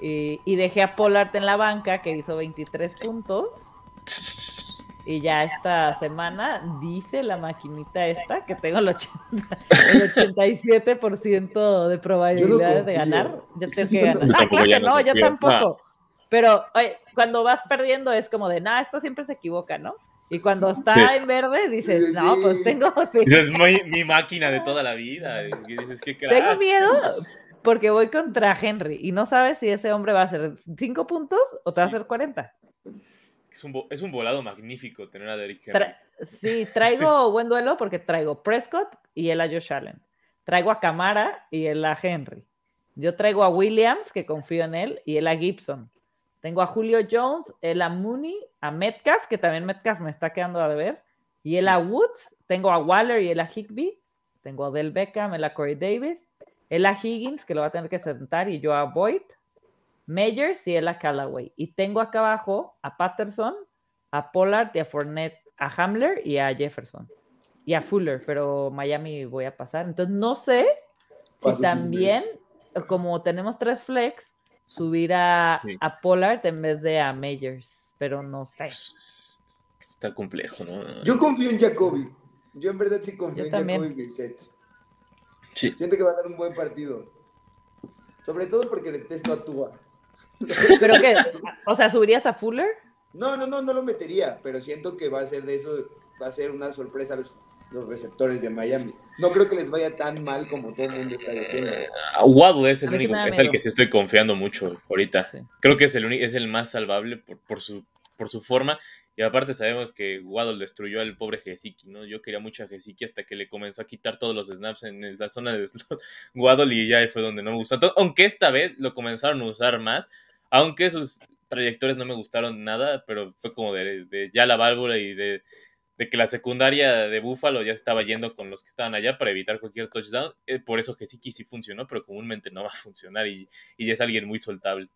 Y, y dejé a Pollard en la banca, que hizo 23 puntos. Y ya esta semana dice la maquinita esta que tengo el, 80, el 87% de probabilidades de ganar. Ya tengo que ganar. Ah, claro que no, yo tampoco. Pero oye, cuando vas perdiendo es como de, nada, esto siempre se equivoca, ¿no? Y cuando está en verde dices, no, pues tengo... [laughs] es mi, mi, máquina de toda la vida. Y dices, ¿Qué tengo miedo porque voy contra Henry y no sabes si ese hombre va a hacer 5 puntos o te va a hacer 40. Es un, volado magnífico tener a Derrick Henry. sí, traigo [laughs] buen duelo porque traigo Prescott y él a Josh Allen. Traigo a Camara y él a Henry. Yo traigo a Williams, que confío en él, y él a Gibson. Tengo a Julio Jones, él a Mooney, a Metcalf, que también Metcalf me está quedando a deber, y él a Woods. Tengo a Waller y él a Higby. Tengo a Del Beckham, él a Corey Davis. Él a Higgins, que lo va a tener que sentar, y yo a Boyd. Meyers y él a Callaway. Y tengo acá abajo a Patterson, a Pollard y a Fournette, a Hamler y a Jefferson. Y a Fuller, pero Miami voy a pasar. Entonces no sé si también, como tenemos tres flex, subir a, Pollard en vez de a Meyers, pero no sé. Está complejo, ¿no? Yo confío en Jacoby. Yo en verdad sí confío en Jacoby Brissett. Sí. Siento que va a dar un buen partido. Sobre todo porque detesto a Tua. ¿Pero qué? O sea, ¿subirías a Fuller? No, no, no, no lo metería, pero siento que va a ser de eso, va a ser una sorpresa los, los receptores de Miami. No creo que les vaya tan mal como todo el mundo está diciendo. Uh, es el único, es el que sí estoy confiando mucho ahorita. Creo que es el único, es el más salvable por, por su por su forma. Y aparte sabemos que Waddle destruyó al pobre Gesicki, ¿no? Yo quería mucho a Gesicki hasta que le comenzó a quitar todos los snaps en la zona de [laughs] Waddle y ya fue donde no me gustó. aunque esta vez lo comenzaron a usar más, aunque sus trayectorias no me gustaron nada, pero fue como de, ya la válvula y de, que la secundaria de Buffalo ya estaba yendo con los que estaban allá para evitar cualquier touchdown. Eh, por eso que sí, sí funcionó, pero comúnmente no va a funcionar y, y es alguien muy soltable.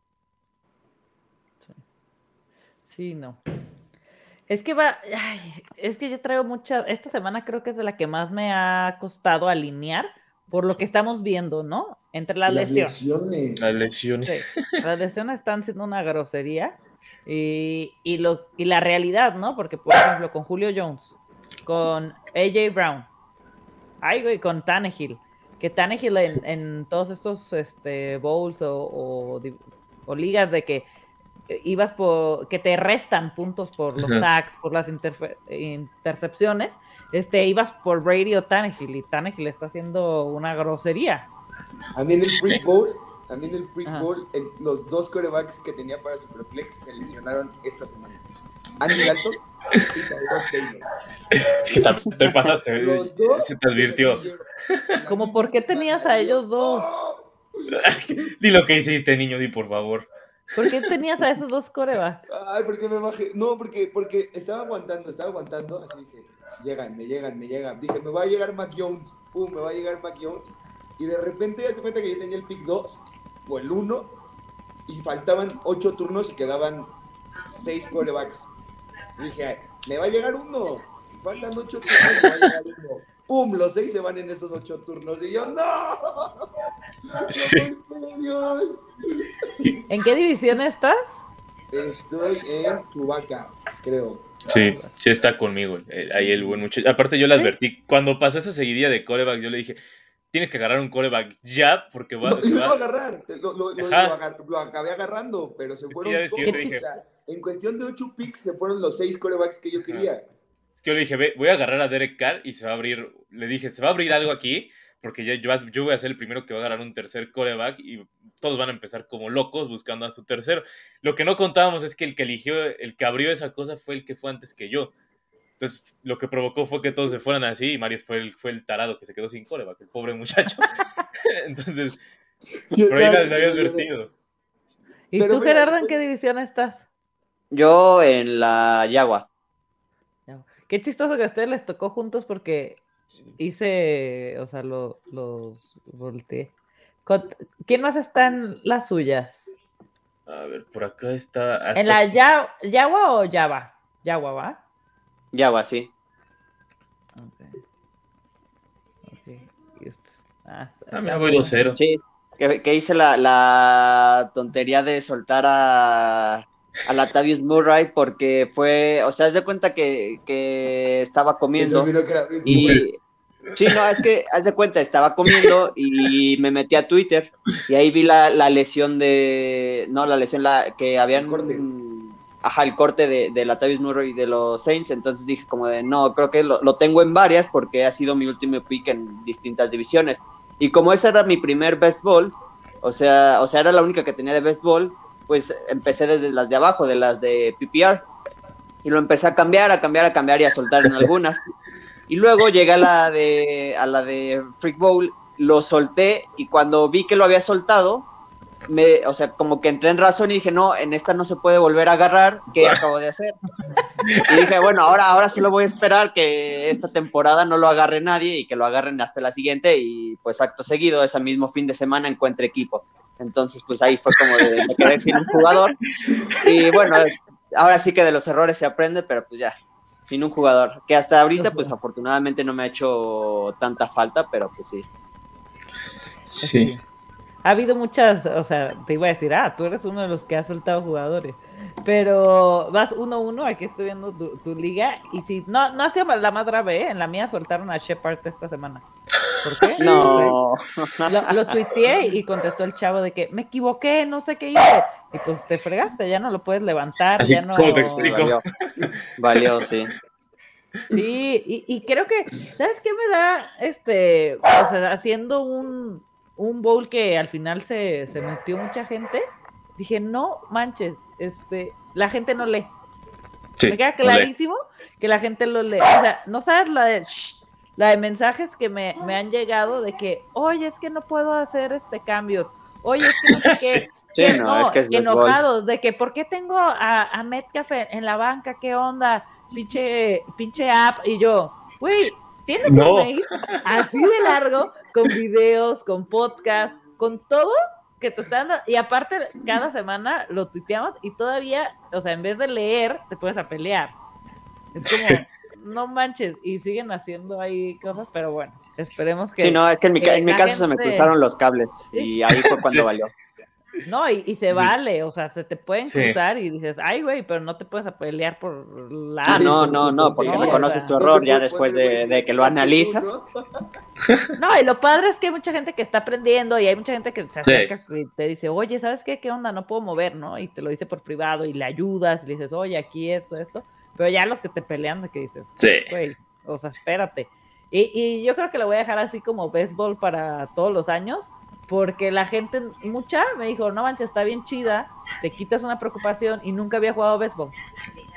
Sí, no. Es que va, es que yo traigo mucha, esta semana creo que es de la que más me ha costado alinear por lo que estamos viendo, ¿no? Entre las, lesiones. Las lesiones. las lesiones están siendo una grosería y, y, lo, y la realidad, ¿no? Porque, por ejemplo, con Julio Jones, con AJ Brown, ay, güey, con Tannehill, que Tannehill en, en todos estos este, bowls o, o ligas de que ibas por que te restan puntos por los sacks, por las intercepciones, este, ibas por Brady o Tannehill y Tannehill está haciendo una grosería. A mí en el free bowl, también el free bowl, los dos corebacks que tenía para Superflex se lesionaron esta semana. Andy Dalton y Taylor. Es que te, pasaste, se te advirtió. ¿Cómo por qué tenías a ellos dos? [laughs] di lo que hiciste, niño, di por favor. ¿Por qué tenías a esos dos corebacks? Ay, porque me bajé. No, porque, porque estaba aguantando, estaba aguantando. Así dije, llegan, me llegan, me llegan. Dije, me va a llegar Mac Jones. Pum, me va a llegar Mac Jones. Y de repente ya se cuenta que yo tenía el pick 2 o el 1 y faltaban 8 turnos y quedaban 6 corebacks. dije, me va a llegar uno. Faltan 8 turnos, me va a llegar uno. ¡Pum! Los 6 se van en esos 8 turnos. Y yo, ¡no! [laughs] ¡No, ¿En qué división estás? Estoy en Chubaca, creo. Sí, sí está conmigo. Eh, ahí el buen muchacho. Aparte, yo le advertí. Cuando pasó esa seguidilla de coreback, yo le dije: Tienes que agarrar un coreback ya, porque va, no, se va... a agarrar. Lo, lo, lo, acabé agarrando, pero se fueron. en cuestión de 8 picks, se fueron los 6 corebacks que yo quería. Es que yo le dije: Voy a agarrar a Derek Carr y se va a abrir. Le dije: Se va a abrir algo aquí porque yo, yo, voy a ser el primero que va a agarrar un tercer coreback y todos van a empezar como locos buscando a su tercero. Lo que no contábamos es que el que eligió, el que abrió esa cosa fue el que fue antes que yo. Entonces, lo que provocó fue que todos se fueran así y Marius fue el, fue el tarado que se quedó sin coreback, el pobre muchacho. [laughs] Entonces, [laughs] por ahí lo había advertido. ¿Y tú, Gerardo, en qué división estás? Yo en la Yagua. Qué chistoso que a ustedes les tocó juntos porque Hice, o sea, lo, los volteé. ¿Quién más está en las suyas? A ver, por acá está. ¿En la Yagua o Java? Yagua, ¿va? Yagua, sí. Ah, ah, me voy 2-0. Sí, que, hice la, la, tontería de soltar a, a Latavius Murray porque fue, o sea, haz de cuenta que, que estaba comiendo y, Sí, no, es que, haz de cuenta, estaba comiendo y me metí a Twitter y ahí vi la, la lesión de. No, la lesión la, que habían. Corte. Ajá, el corte de, de la Tavis Murray de los Saints. Entonces dije, como de, no, creo que lo, lo, tengo en varias porque ha sido mi último pick en distintas divisiones. Y como esa era mi primer best ball, o sea, o sea, era la única que tenía de best ball, pues empecé desde las de abajo, de las de PPR. Y lo empecé a cambiar, a cambiar, a cambiar y a soltar en algunas. Y luego llegué a la de, a la de Freak Bowl, lo solté y cuando vi que lo había soltado, me, o sea, como que entré en razón y dije, no, en esta no se puede volver a agarrar, ¿qué [laughs] acabo de hacer? Y dije, bueno, ahora, ahora sí lo voy a esperar que esta temporada no lo agarre nadie y que lo agarren hasta la siguiente y pues acto seguido, ese mismo fin de semana encuentre equipo. Entonces, pues ahí fue como de, me quedé sin un jugador. Y bueno, ahora sí que de los errores se aprende, pero pues ya, sin un jugador. Que hasta ahorita, pues afortunadamente no me ha hecho tanta falta, pero pues sí. Sí. Ha habido muchas, o sea, te iba a decir, ah, tú eres uno de los que ha soltado jugadores. Pero vas uno a uno, aquí estoy viendo tu, liga. Y si no, no ha sido la más grave, ¿eh? en la mía soltaron a Shepard esta semana. ¿Por qué? [laughs] No. Lo, lo tuiteé y contestó el chavo de que me equivoqué, no sé qué hice. Y pues te fregaste, ya no lo puedes levantar. ya no... te explico? Valió, sí. Sí, y, y, creo que, ¿sabes qué me da? Este, o sea, haciendo un, un bowl que al final se, se metió mucha gente, dije, no manches, este, la gente no lee. me queda clarísimo que la gente lo lee. O sea, no sabes la de, la de mensajes que me, me, han llegado de que, oye, es que no puedo hacer este cambios. Oye, es que no sé [laughs] qué. Sí, no, es que es enojados de que ¿por qué tengo a, a Metcalf en la banca? ¿Qué onda? Pinche, pinche app. Y yo, güey, tienes un mail así de largo, con videos, con podcast, con todo que te están y aparte cada semana lo tuiteamos y todavía, o sea, en vez de leer, te puedes a pelear. Es como, [laughs] no manches, y siguen haciendo ahí cosas, pero bueno, esperemos que... Sí, no, es que en mi, en mi caso se me cruzaron los cables y ahí fue [laughs] cuando valió. No, y, se vale, o sea, se te pueden cruzar y dices, ay, güey, pero no te puedes pelear por la... Ah, no, no, no, porque reconoces tu error ya después de, que lo analizas. No, y lo padre es que hay mucha gente que está aprendiendo y hay mucha gente que se acerca y te dice, oye, ¿sabes qué? ¿Qué onda? No puedo mover, ¿no? Y te lo dice por privado y le ayudas y le dices, oye, aquí esto, esto. Pero ya los que te pelean, de que dices, güey, o sea, espérate. Y, y yo creo que lo voy a dejar así como béisbol para todos los años porque la gente, mucha, me dijo, no manches, está bien chida, te quitas una preocupación y nunca había jugado béisbol.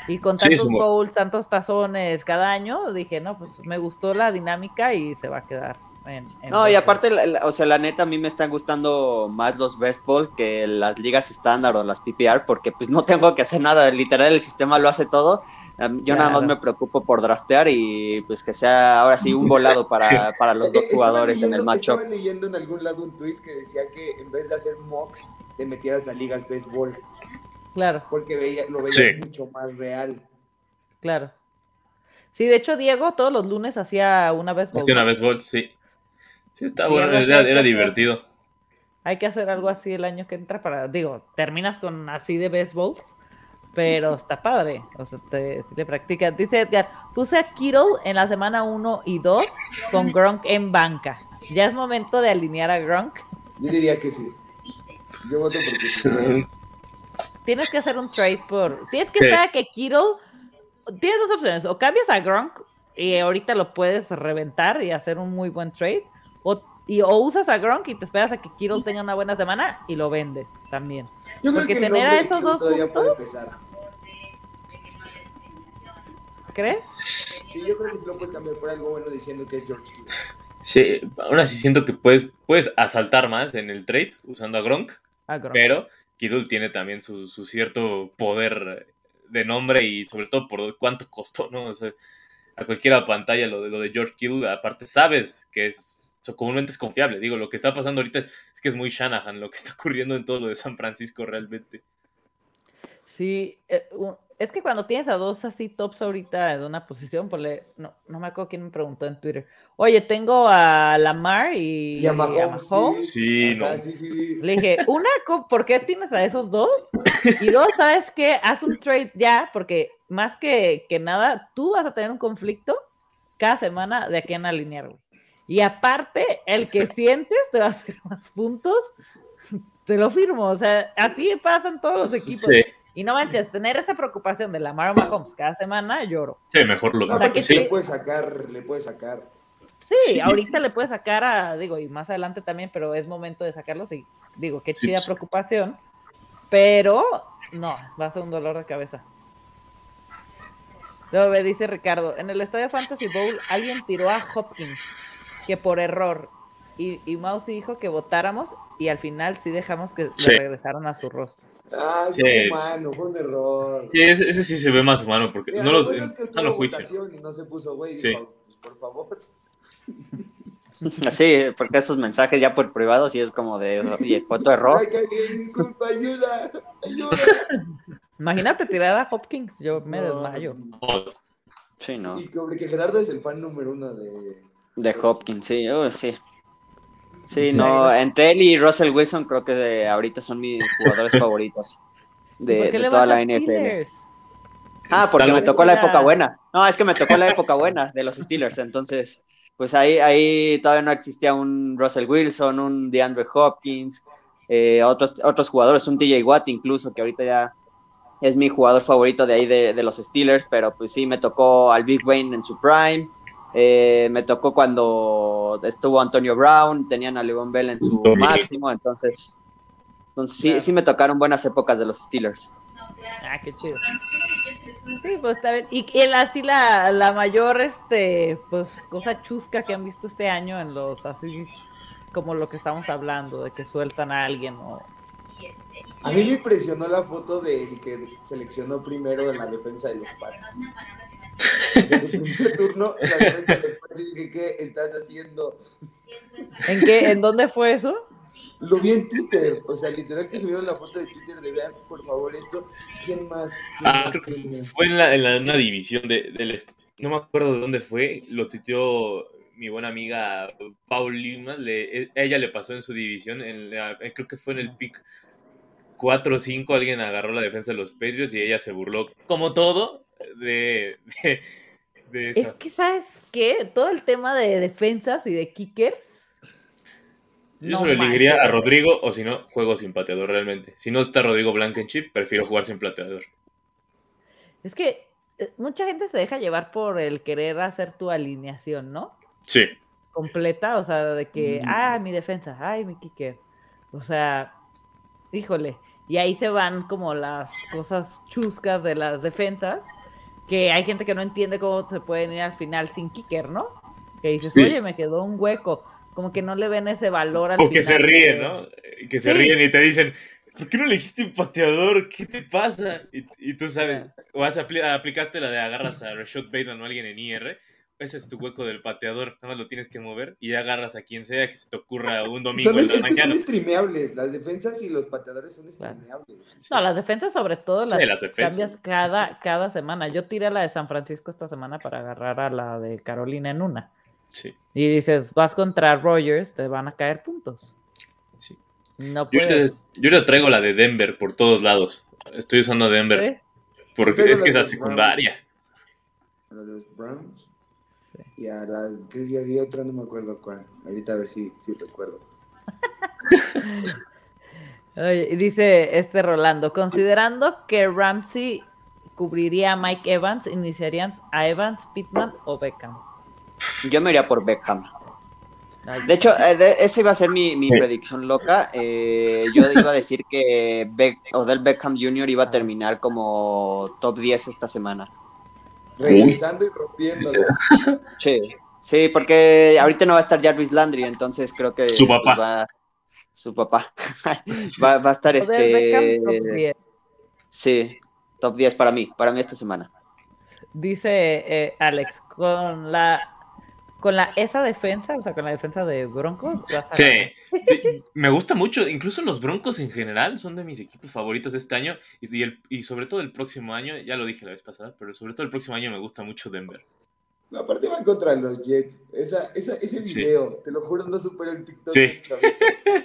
Y con tantos bowls, tantos tazones cada año, dije, no, pues me gustó la dinámica y se va a quedar. En, no, y aparte, o sea, la neta, a mí me están gustando más los béisbol que las ligas estándar o las PPR, porque pues no tengo que hacer nada, literal el sistema lo hace todo yo nada más me preocupo por draftear y pues que sea ahora sí un volado [laughs] para, para los dos jugadores en el matchup. Estaba leyendo en algún lado un tweet que decía que en vez de hacer mocks, te metieras a ligas béisbol. Claro. Porque veía, lo veía mucho más real. Claro. Sí, de hecho, Diego todos los lunes hacía una vez Hacía una vez sí. Sí, está bueno, era, era divertido. Hay que hacer algo así el año que entra para, digo, terminas con así de béisbol pero está padre. O sea, te, le practicas. Dice Edgar, puse a Kittle en la semana 1 y 2 con Gronk en banca. ¿Ya es momento de alinear a Gronk? Yo diría que sí. Yo voto porque sí. Tienes que hacer un trade por... Tienes que saber que Kittle... Tienes dos opciones. O cambias a Gronk y ahorita lo puedes reventar y hacer un muy buen trade. O, y, o usas a Gronk y te esperas a que Kittle tenga una buena semana y lo vendes también. Porque tener a esos dos juntos... ¿Crees? Sí, yo creo que lo puedes cambiar por algo bueno diciendo que es George Sí, aún así siento que puedes, puedes asaltar más en el trade usando a Gronk, pero Kidul tiene también su, cierto poder de nombre y sobre todo por cuánto [laughs] costó, ¿no? O sea, a cualquiera pantalla lo de, lo de George Kittle, aparte sabes que es comúnmente es confiable. Digo, lo que está pasando ahorita es que es muy Shanahan lo que está [laughs] ocurriendo en todo lo de San Francisco realmente. Sí, eh, es que cuando tienes a dos así tops ahorita de una posición, pues le, no, no me acuerdo quién me preguntó en Twitter. Oye, tengo a Lamar y, a Mahomes. Sí, no. Le dije, una, ¿por qué tienes a esos dos? Y dos, ¿sabes qué? Haz un trade ya, porque más que, que nada, tú vas a tener un conflicto cada semana de aquí en alinear, güey. Y aparte, el que sientes te va a hacer más puntos, te lo firmo. O sea, así pasan todos los equipos. Sí. Y no manches, tener esa preocupación de la Mara Mahomes cada semana, lloro. Sí, mejor lo no, que sí. le puede sacar, le puede sacar. Sí, ahorita le puede sacar a, digo, y más adelante también, pero es momento de sacarlos y digo, qué chida preocupación. Pero no, va a ser un dolor de cabeza. Luego me dice Ricardo, en el estadio Fantasy Bowl alguien tiró a Hopkins, que por error, y, y Mouse dijo que votáramos y al final sí dejamos que le regresaron a su rostro. Ah, sí. fue humano, fue un error. Sí, ese, sí se ve más humano porque no los bueno es que están los juicios. Y no se puso, güey, sí. dijo, pues, por favor. Sí, porque esos mensajes ya por privado sí es como de, oye, ¿cuánto error? Ay, disculpa, ayuda, ayuda. [laughs] Imagínate tirar a Hopkins, yo me desmayo. Sí, no. Y que Gerardo es el fan número uno de... De Hopkins, sí, oh, sí. Sí, no, entre él y Russell Wilson creo que ahorita son mis jugadores [laughs] favoritos de, toda la NFL. Ah, porque me tocó la época buena. No, es que me tocó la época buena de los Steelers, entonces, pues ahí, ahí todavía no existía un Russell Wilson, un DeAndre Hopkins, eh, otros, otros jugadores, un TJ Watt incluso, que ahorita ya es mi jugador favorito de ahí de, de los Steelers, pero pues sí, me tocó al Big Wayne en su prime, eh, me tocó cuando estuvo Antonio Brown, tenían a Levan Bell en su máximo, entonces, entonces sí, sí me tocaron buenas épocas de los Steelers. Ah, qué chido. Sí, pues está bien. Y, así la, la mayor, este, pues, cosa chusca que han visto este año en los, así, como lo que estamos hablando, de que sueltan a alguien o... A mí me impresionó la foto del que seleccionó primero en la defensa de los Pats. En el turno, la dije, ¿qué estás haciendo? ¿En qué? ¿En dónde fue eso? Lo vi en Twitter, o sea, literal que subieron la foto de Twitter de vean, por favor, esto. ¿Quién más? ah, creo que fue en, la, en una división de, del este. No me acuerdo de dónde fue, lo tuiteó mi buena amiga Paul Lima, le, ella le pasó en su división, en creo que fue en el pick 4 o 5, alguien agarró la defensa de los Patriots y ella se burló, como todo, de, de, eso. Es que, ¿sabes qué? Todo el tema de defensas y de kickers. Yo se lo elegiría a Rodrigo o si no, juego sin pateador realmente. Si no está Rodrigo Blankenship, prefiero jugar sin pateador. Es que eh, mucha gente se deja llevar por el querer hacer tu alineación, ¿no? Sí. Completa, o sea, de que, ah, mi defensa, ay, mi kicker. O sea, híjole. Y ahí se van como las cosas chuscas de las defensas, que hay gente que no entiende cómo se pueden ir al final sin kicker, ¿no? Que dices, oye, me quedó un hueco. Como que no le ven ese valor al O que se ríen, ¿no? Que se ríen y te dicen, ¿por qué no elegiste un pateador? ¿Qué te pasa? Y, tú sabes, o has aplicaste la de agarras a Rashad Bateman o alguien en IR ese es tu hueco del pateador, nada más lo tienes que mover y ya agarras a quien sea que se te ocurra un [laughs] domingo son, en la mañana. Son streameables, las defensas y los pateadores son streameables. No, las defensas sobre todo las, cambias cada, cada semana. Yo tiré la de San Francisco esta semana para agarrar a la de Carolina en una. Sí. Y dices, vas contra Rogers, te van a caer puntos. Sí. No puedes. Yo, yo traigo la de Denver por todos lados. Estoy usando Denver. Porque es que es la secundaria. La de los Browns. Y a la, creo que había otra, no me acuerdo cuál. Ahorita a ver si, si recuerdo. [laughs] Oye, dice este Rolando, considerando que Ramsey cubriría a Mike Evans, ¿iniciarían a Evans, Pittman o Beckham? Yo me iría por Beckham. De hecho, eh, esa iba a ser mi, mi predicción loca. Eh, yo iba a decir que Beck, Odell Beckham Jr. iba a terminar como top 10 esta semana revisando y rompiéndolo. [laughs] Sí, sí, porque ahorita no va a estar Jarvis Landry, entonces creo que su papá. su papá [laughs] va, va, a estar este. Sí, top 10 para mí, para mí esta semana. Dice eh, Alex, con la con la esa defensa, o sea, con la defensa de Broncos. Sí, me gusta mucho. Incluso los Broncos en general son de mis equipos favoritos de este año y, el, y sobre todo el próximo año, ya lo dije la vez pasada, pero sobre todo el próximo año me gusta mucho Denver. No, aparte van contra los Jets. Esa, esa, ese video, te lo juro, no supero el TikTok. Sí.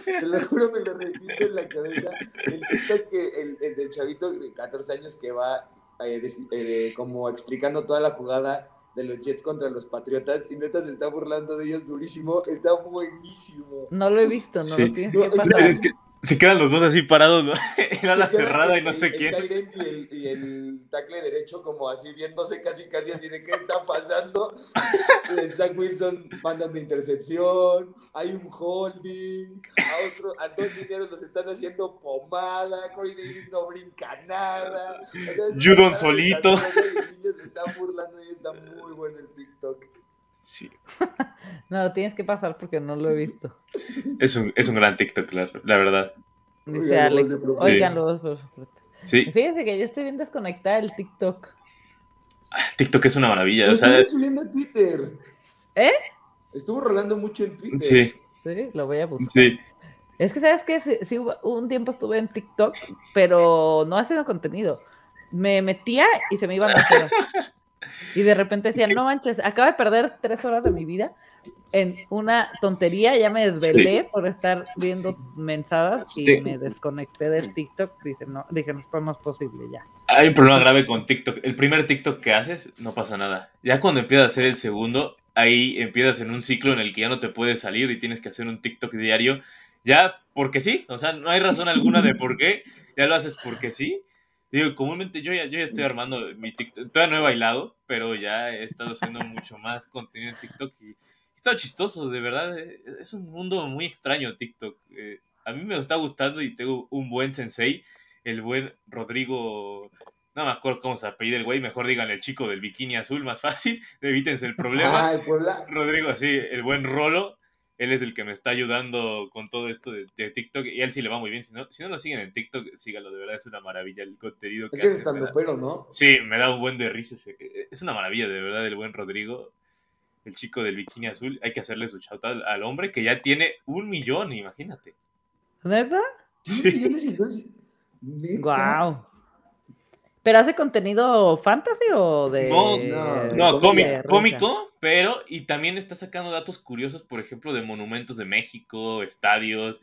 Te lo juro, me lo repito en la cabeza. El TikTok que, el, el del chavito de 14 años que va eh, eh, como explicando toda la jugada de los Jets contra los Patriotas y neta se está burlando de ellos durísimo. Está buenísimo. No lo he visto, no lo tienes que pasar. Es que se quedan los dos así parados, ¿no? [laughs] en la cerrada y no sé quién. Y el, y el tackle derecho como así viéndose casi casi así de qué está pasando. [laughs] Zach Wilson mandando intercepción, hay un holding, a otro, a dos dineros los están haciendo pomada, Corey Davis no brinca nada. Judon solito. Los niños se están burlando y está muy bueno el TikTok. Sí. [laughs] no, tienes que pasar porque no lo he visto. Es un, es un gran TikTok, la, la verdad. Dice Alex, oiganlo. Sí. Fíjense que yo estoy bien desconectada del TikTok. Ah, TikTok es una maravilla. Lo o sea, subiendo a Twitter. ¿Eh? Estuvo rolando mucho en Twitter. Sí. Sí, lo voy a buscar. Sí. Es que, ¿sabes qué? Sí, un tiempo estuve en TikTok, pero no haciendo contenido. Me metía y se me iban las [laughs] horas. Y de repente decían, no manches, acabo de perder tres horas de mi vida en una tontería, ya me desvelé por estar viendo mensadas y me desconecté del TikTok. Dije, no, dije, no, es posible ya. Hay un problema grave con TikTok. El primer TikTok que haces, no pasa nada. Ya cuando empiezas a hacer el segundo, ahí empiezas en un ciclo en el que ya no te puedes salir y tienes que hacer un TikTok diario. Ya, porque sí, o sea, no hay razón alguna de por qué, ya lo haces porque sí. Digo, comúnmente yo ya, yo ya estoy armando mi TikTok, todavía no he bailado, pero ya he estado haciendo mucho más contenido en TikTok y he estado chistoso, de verdad, eh, es un mundo muy extraño TikTok. Eh, a mí me está gustando y tengo un buen sensei, el buen Rodrigo, no me acuerdo cómo se apellida el güey, mejor digan el chico del bikini azul, más fácil, [laughs] evítense el problema. Ah, el Rodrigo, sí, el buen Rolo, Él es el que me está ayudando con todo esto de, TikTok y él sí le va muy bien. Si no, si no lo siguen en TikTok, sígalo, de verdad es una maravilla el contenido que, es hace. Es pero, ¿no? Sí, me da un buen de risa. Es una maravilla, de verdad, el buen Rodrigo, el chico del bikini azul. Hay que hacerle su shout al, hombre que ya tiene un millón, imagínate. ¿Neta? Sí. Wow. ¿Pero hace contenido fantasy o de.? No, no, cómico, pero. Y también está sacando datos curiosos, por ejemplo, de monumentos de México, estadios,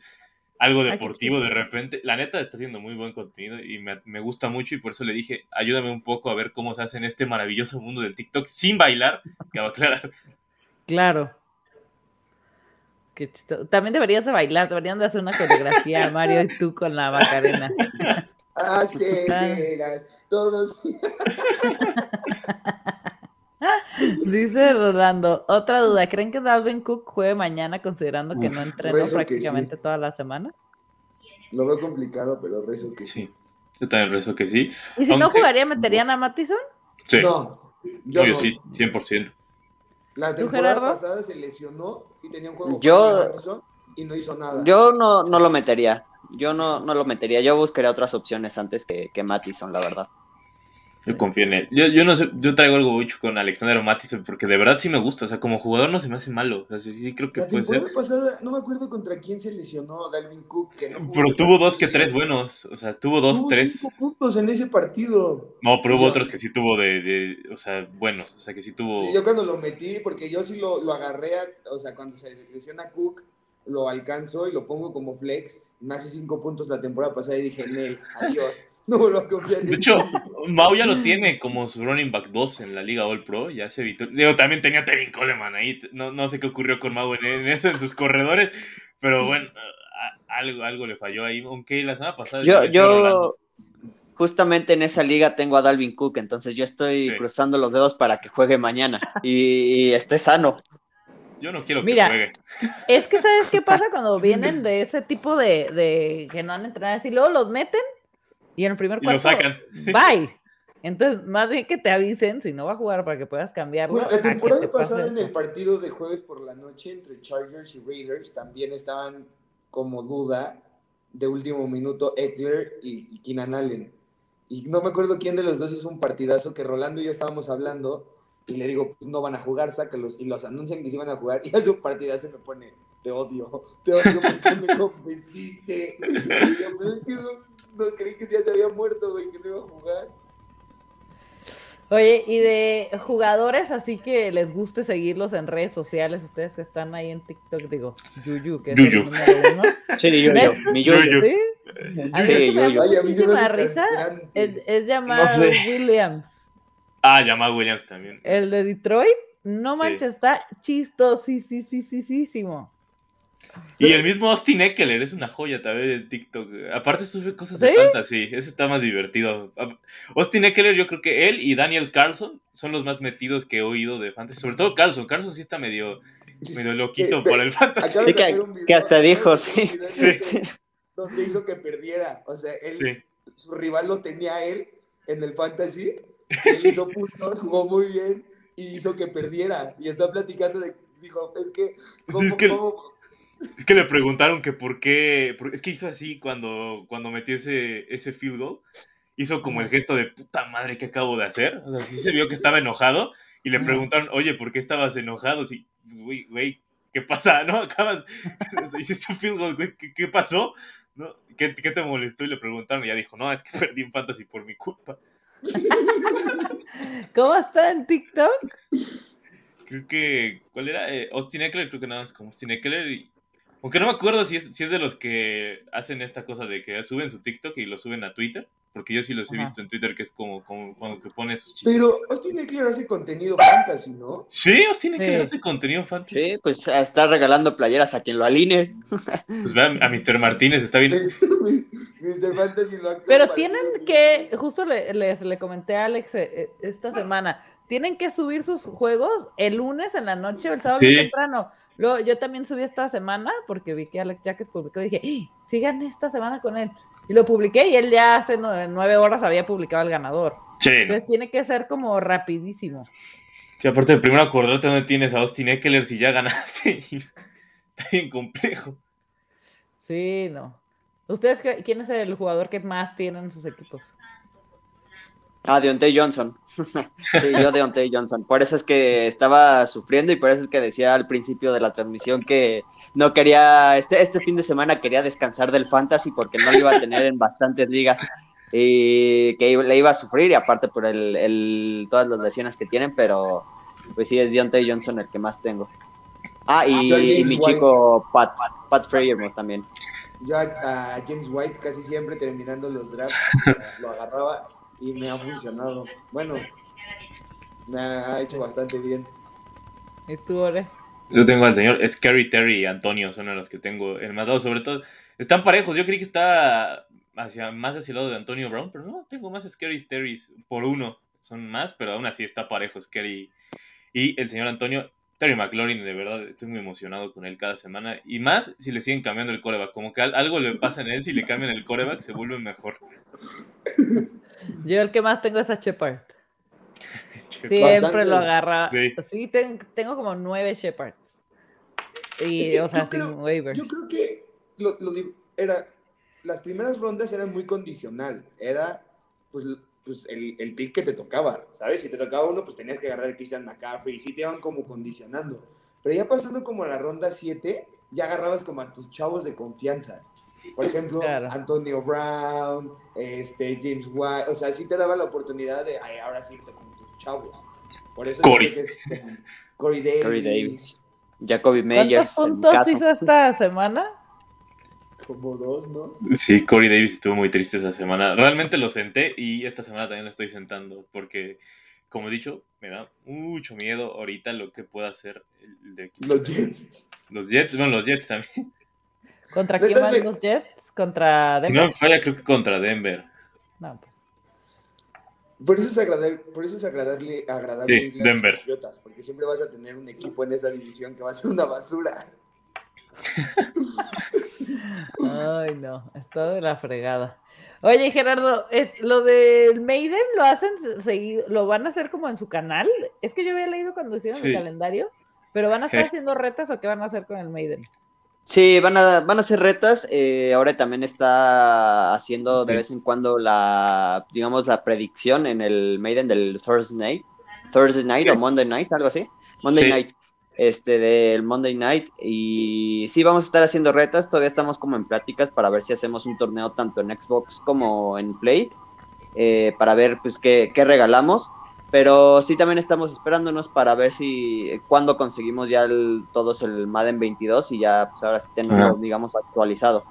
algo deportivo de repente. La neta está haciendo muy buen contenido y me, gusta mucho, y por eso le dije, ayúdame un poco a ver cómo se hace en este maravilloso mundo del TikTok sin bailar, que va a aclarar. Claro. También deberías de bailar, deberían de hacer una coreografía, Mario y tú con la Macarena. [laughs] aceleras todos. [laughs] Dice Rolando, otra duda, ¿creen que Dalvin Cook juegue mañana considerando que no entrenó prácticamente toda la semana? Lo veo complicado, pero rezo que sí. Yo también rezo que sí. ¿Y si no jugaría, meterían a Mattison? Sí. No. Yo, yo sí, 100%. La temporada pasada se lesionó y tenía un juego yo, y no hizo nada. Yo no, no lo metería. Yo no, no lo metería. Yo buscaría otras opciones antes que, que Mattison, la verdad. Yo confío en él. Yo, yo no sé, yo traigo algo mucho con Alexander Mattison porque de verdad sí me gusta. O sea, como jugador no se me hace malo. O sea, sí, sí creo que puede ser. Pasada, no me acuerdo contra quién se lesionó Dalvin Cook. Que no pero tuvo dos que tres buenos. O sea, tuvo dos, tuvo tres. Cinco puntos en ese partido. No, pero hubo otros que sí tuvo de, de, o sea, buenos. O sea, que sí tuvo. Yo cuando lo metí, porque yo sí lo, lo agarré, o sea, cuando se lesiona Cook, lo alcanzo y lo pongo como flex. Me hace cinco puntos la temporada pasada y dije, Nel, adiós. [laughs] No vuelvo a confiar De hecho, [laughs] Mau ya lo tiene como su running back 2 en la Liga All Pro, ya se evitó. Digo, también tenía Tevin Coleman ahí, no, no sé qué ocurrió con Mau en, eso, en sus corredores, pero bueno, algo, algo le falló ahí, aunque la semana pasada... Yo, yo justamente en esa liga tengo a Dalvin Cook, entonces yo estoy cruzando los dedos para que juegue mañana y, esté sano. Yo no quiero que juegue. Es que, ¿sabes qué pasa [laughs] cuando vienen de ese tipo de, de que no han entrenado y luego los meten y en el primer cuarto, lo sacan. [laughs] bye. Entonces, más bien que te avisen si no va a jugar para que puedas cambiarlo. la temporada pasada en el partido de jueves por la noche entre Chargers y Raiders también estaban como duda de último minuto Eckler y, Keenan Allen. Y no me acuerdo quién de los dos hizo un partidazo que Rolando y yo estábamos hablando y le digo, pues no van a jugar, sácalos. Y los anuncian que sí van a jugar y [laughs] hace un partidazo me pone, te odio, te odio porque me convenciste. Y yo, pues, no creí que ya se había muerto, güey, que no iba a jugar. Oye, y de jugadores así que les guste seguirlos en redes sociales, ustedes que están ahí en TikTok, digo, Yuyu, que es Yuyu. el número uno. [laughs] Sí, Yuyu, mi Yuyu. ¿Sí? A sí, Yuyu. muchísima risa es, es llamado Williams. Ah, llamado Williams también. El de Detroit, no manches, está chistosísimo. Y el mismo Austin Eckler es una joya también en TikTok. Aparte sube cosas de fantasy, ese está más divertido. Austin Eckler, yo creo que él y Daniel Carlson son los más metidos que he oído de fantasy. Sobre todo Carlson. Carlson sí está medio, medio loquito por el fantasy. que, hasta dijo, sí. Donde hizo que perdiera. O sea, él, su rival lo tenía él en el fantasy. [laughs] Hizo puntos, jugó muy bien y hizo que perdiera. Y está platicando de, dijo, es que, es que es que le preguntaron que por qué. Es que hizo así cuando, cuando metió ese, ese field goal. Hizo como el gesto de puta madre que acabo de hacer. O sea, sí se vio que estaba enojado. Y le preguntaron, oye, ¿por qué estabas enojado? Sí, pues, güey, güey, ¿qué pasa? [laughs] ¿No? Acabas. hiciste un field goal, güey, ¿qué, pasó? ¿No? ¿Qué, ¿Qué, te molestó? Y le preguntaron. Y ya dijo, no, es que [laughs] perdí en fantasy por mi culpa. [laughs] ¿Cómo está en TikTok? Creo que. ¿Cuál era? Eh, Austin Eckler, creo que nada más como Austin Eckler. Aunque no me acuerdo si es, si es de los que hacen esta cosa de que suben su TikTok y lo suben a Twitter. Porque yo sí los he visto en Twitter, que es como, como cuando que pone sus chistes. Pero Austin Eckler hace contenido fantasy, ¿no? Sí, Austin Eckler hace contenido fantasy. Sí, pues está regalando playeras a quien lo alinee. Pues ve a, Mr. Martínez, está bien. [laughs] Mr. Fantasy lo [laughs] Pero tienen que, justo le, le, comenté a Alex eh, eh, esta semana, tienen que subir sus juegos el lunes en la noche o el sábado temprano Luego, yo también subí esta semana porque vi que Alex Jacques publicó y dije, ¡Ah! sigan esta semana con él. Y lo publiqué y él ya hace nueve, horas había publicado el ganador. Sí. Entonces tiene que ser como rapidísimo. Sí, aparte, primero acordate dónde tienes a Austin Eckler si ya ganaste. [laughs] está bien complejo. Sí, no. ¿Ustedes quién es el jugador que más tienen en sus equipos? Ah, Deontay Johnson. [laughs] sí, yo Deontay Johnson. Por eso es que estaba sufriendo y por eso es que decía al principio de la transmisión que no quería, este, este fin de semana quería descansar del fantasy porque no lo iba a tener en bastantes ligas y que le iba a sufrir y aparte por el, el todas las lesiones que tienen, pero pues sí es Deontay Johnson el que más tengo. Ah, y, mi chico Pat, Pat Freyermuth también. Yo a, James White casi siempre terminando los drafts [laughs] lo agarraba y me ha funcionado. Bueno, me ha hecho bastante bien. ¿Y tú, Ore? Yo tengo al señor Scary Terry y Antonio, son los que tengo el más dado. Sobre todo, están parejos. Yo creí que está hacia, más hacia el lado de Antonio Brown, pero no, tengo más Scary Terry por uno. Son más, pero aún así está parejo Scary y el señor Antonio. Terry McLaurin, de verdad, estoy muy emocionado con él cada semana. Y más si le siguen cambiando el coreback. Como que algo le pasa en él, si le cambian el coreback, se vuelve mejor. [laughs] Yo el que más tengo es a Shepard. [laughs] Siempre lo agarra. Sí, tengo como nueve Shepards. Y, o sea, sin waivers. Yo creo que lo, era, las primeras rondas eran muy condicional. Era, pues, pues el, el, pick que te tocaba, ¿sabes? Si te tocaba uno, pues tenías que agarrar a Christian McCaffrey y sí te iban como condicionando. Pero ya pasando como a la ronda 7, ya agarrabas como a tus chavos de confianza. Por ejemplo, Antonio Brown, este, James White, o sea, sí te daba la oportunidad de ay, ahora sí irte con tus chavos. Por eso Corey. Corey Davis. Corey Davis. Jacoby Meyers. ¿Cuántos puntos hizo esta semana? Como dos, ¿no? Sí, Corey Davis estuvo muy triste esa semana. Realmente lo senté y esta semana también lo estoy sentando porque, como he dicho, me da mucho miedo ahorita lo que pueda hacer el de Los Jets. Los Jets, bueno, los Jets también. ¿Contra quién van los Jets? ¿Contra Denver? Si no me falla, creo que contra Denver. No, pues. Por eso es agradable, por eso es agradable, agradable sí, Denver. porque siempre vas a tener un equipo en esa división que va a ser una basura. Ay, no, está de la fregada. Oye, Gerardo, lo del Maiden lo hacen seguido, lo van a hacer como en su canal. Es que yo había leído cuando hicieron el calendario, pero van a estar haciendo retas o qué van a hacer con el Maiden. Sí, van a, van a hacer retas. Eh, ahora también está haciendo de vez en cuando la, digamos, la predicción en el Maiden del Thursday Night, Thursday Night o Monday Night, algo así. Monday Night, este, del Monday Night. Y sí, vamos a estar haciendo retas. Todavía estamos como en pláticas para ver si hacemos un torneo tanto en Xbox como en Play. Eh, para ver, pues, qué, qué regalamos. Pero sí también estamos esperándonos para ver si cuando conseguimos ya el, todos el Madden 22 y ya pues ahora sí tenemos, digamos, actualizado.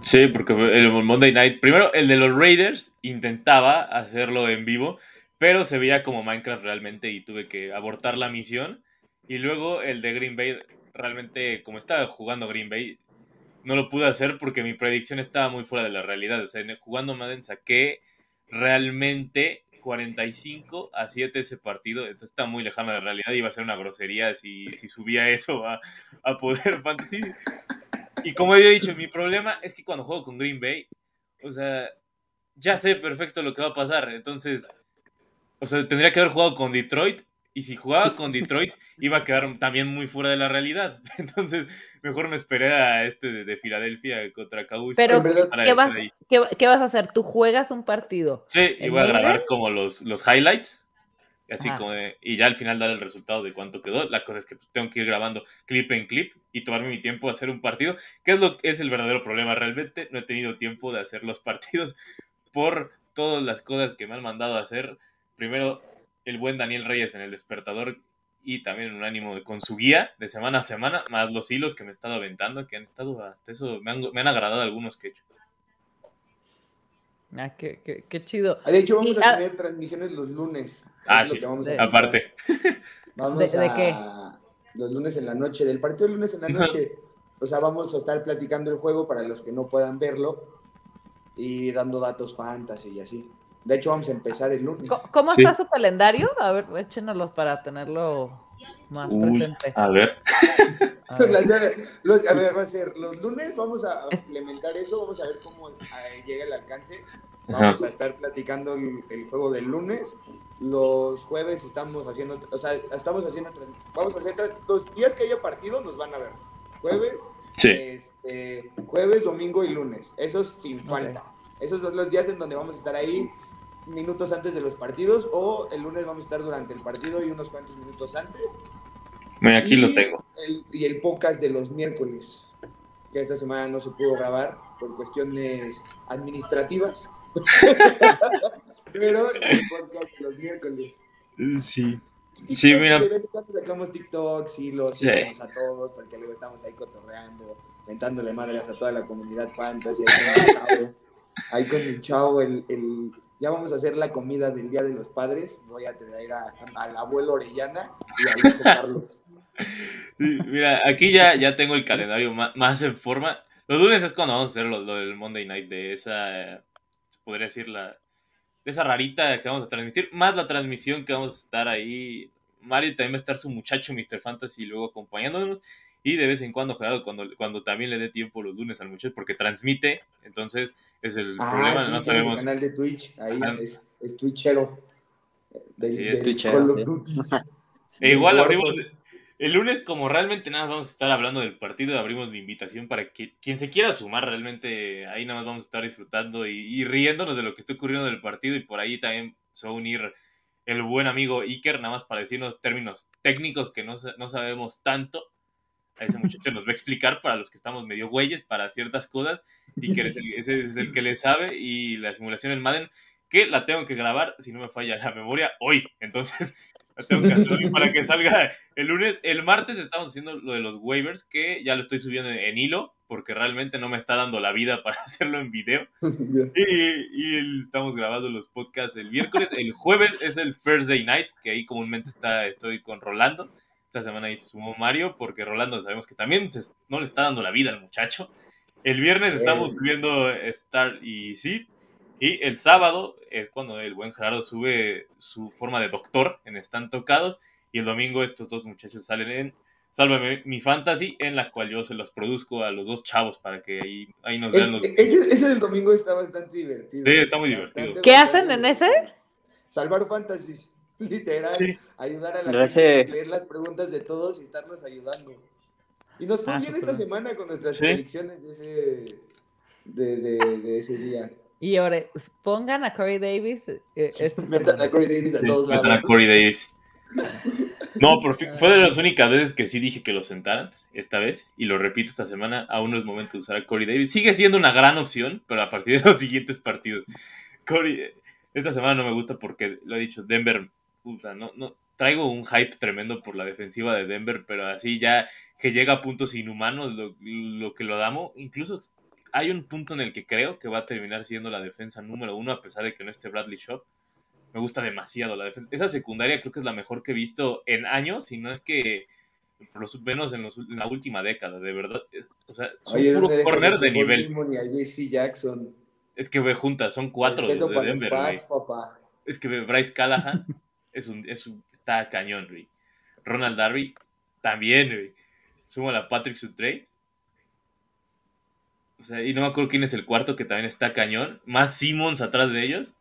Sí, porque el Monday Night, primero el de los Raiders intentaba hacerlo en vivo, pero se veía como Minecraft realmente y tuve que abortar la misión. Y luego el de Green Bay, realmente como estaba jugando Green Bay, no lo pude hacer porque mi predicción estaba muy fuera de la realidad. O sea, jugando Madden saqué realmente 45 a 7 ese partido. Esto está muy lejano de la realidad. Iba a ser una grosería si, si subía eso a, a poder [laughs] fantasy. Y como he dicho, mi problema es que cuando juego con Green Bay, o sea, ya sé perfecto lo que va a pasar. Entonces, o sea, tendría que haber jugado con Detroit y si jugaba con [laughs] Detroit, iba a quedar también muy fuera de la realidad. [laughs] Entonces, mejor me esperé a este de, Filadelfia contra Cowboys. Pero, ¿qué vas, ¿qué, vas, a hacer? ¿Tú juegas un partido? Sí, y voy a grabar como los, los highlights. Así como y ya al final dar el resultado de cuánto quedó. La cosa es que pues, tengo que ir grabando clip en clip y tomarme mi tiempo a hacer un partido, que es lo es el verdadero problema. Realmente no he tenido tiempo de hacer los [laughs] partidos por todas las cosas que me han mandado a hacer. Primero, el buen Daniel Reyes en el despertador y también un ánimo con su guía de semana a semana, más los hilos que me he estado aventando, que han estado hasta eso, me han, me han agradado algunos que he hecho. Ah, qué, qué, chido. De hecho, vamos a tener transmisiones los lunes. Ah, sí, aparte. [laughs] Vamos ¿De, qué? Los lunes en la noche, del partido del lunes en la noche. o sea, vamos a estar platicando el juego para los que no puedan verlo y dando datos fantasy y así. De hecho, vamos a empezar el lunes. ¿Cómo está su calendario? A ver, échenoslo para tenerlo más presente. A ver. [laughs] A ver. va a ser los lunes, vamos a implementar eso, vamos a ver cómo eh, llega el alcance. Vamos a estar platicando el, juego del lunes. Los jueves estamos haciendo, o sea, estamos haciendo, vamos a hacer los días que haya partido nos van a ver. Jueves, este, jueves, domingo y lunes. Eso sin falta. Esos son los días en donde vamos a estar ahí minutos antes de los partidos o el lunes vamos a estar durante el partido y unos cuantos minutos antes. Bueno, aquí lo tengo. y el podcast de los miércoles, que esta semana no se pudo grabar por cuestiones administrativas. [laughs] Pero el podcast de los miércoles. Sí. Sí, mira. Sacamos TikToks y los sí. a todos, porque luego estamos ahí cotorreando, mentándole madres a toda la comunidad fantasy. Ahí con mi chavo, el, el, ya vamos a hacer la comida del Día de los Padres. Voy a traer a, al abuelo Orellana y a Carlos. [laughs] mira, aquí ya, ya tengo el calendario más, en forma. Los lunes es cuando vamos a hacer lo, del Monday Night, de esa, podría decir, la, de esa rarita que vamos a transmitir, más la transmisión que vamos a estar ahí. Mario también va a estar su muchacho Mr. Fantasy luego acompañándonos. Y de vez en cuando, Gerardo, cuando, cuando también le dé tiempo los lunes al muchacho, porque transmite, entonces es el ah, problema, no sabemos. El canal de Twitch, ahí es, es, Twitchero. es Twitchero. [laughs] E igual abrimos, el lunes, como realmente nada más vamos a estar hablando del partido, abrimos la invitación para que quien se quiera sumar, realmente ahí nada más vamos a estar disfrutando y, riéndonos de lo que está ocurriendo del partido y por ahí también se va a unir el buen amigo Iker, nada más para decirnos términos técnicos que no, no sabemos tanto a ese muchacho nos va a explicar para los que estamos medio güeyes para ciertas cosas y que ese es el que le sabe y la simulación en Madden que la tengo que grabar, si no me falla la memoria, hoy. Entonces, [laughs] la tengo que hacer para que salga el lunes. El martes estamos haciendo lo de los waivers, que ya lo estoy subiendo en, hilo, porque realmente no me está dando la vida [laughs] para hacerlo en video. [laughs] Y, estamos grabando los podcasts el miércoles. El jueves es el First Day Night, que ahí comúnmente está, estoy con Rolando. Esta semana ahí se sumó Mario, porque Rolando sabemos que también no le está dando la vida al muchacho. El viernes estamos subiendo Star y Sid. Y el sábado es cuando el buen Gerardo sube su forma de doctor en Están Tocados. Y el domingo estos dos muchachos salen en Sálvame mi fantasy, en la cual yo se los produzco a los dos chavos para que ahí, ahí nos vean los. Ese, ese del domingo está bastante divertido. Sí, está muy divertido. ¿Qué hacen en ese? Salvar fantasies. Literal, ayudar a la gente a leer las preguntas de todos y estarnos ayudando. Y nos fue ah, bien esta semana con nuestras predicciones de ese, de, de, ese día. Y ahora, pongan a Corey Davis. Eh, [laughs] Metan a Corey Davis a todos lados. Metan a Corey Davis. No, por fue de las únicas veces que sí dije que lo sentaran, esta vez, y lo repito esta semana, aún no es momento de usar a Corey Davis. Sigue siendo una gran opción, pero a partir de los [laughs] siguientes partidos. Corey, esta semana no me gusta porque, lo he dicho, Denver no, no, traigo un hype tremendo por la defensiva de Denver, pero así ya que llega a puntos inhumanos lo, que lo damos, incluso hay un punto en el que creo que va a terminar siendo la defensa número uno, a pesar de que no esté Bradley Shop. Me gusta demasiado la defensa. Esa secundaria creo que es la mejor que he visto en años, si no es que por lo menos en, la última década, de verdad. O sea, son puro corner de nivel. Jackson. Es que ve juntas, son cuatro de Denver. Es que ve Bryce Callahan [laughs] es un, es un, está cañón, güey. Ronald Darby también, güey. Sumo a la Patrick Sutrey. O sea, y no me acuerdo quién es el cuarto que también está cañón. Más Simmons atrás de ellos.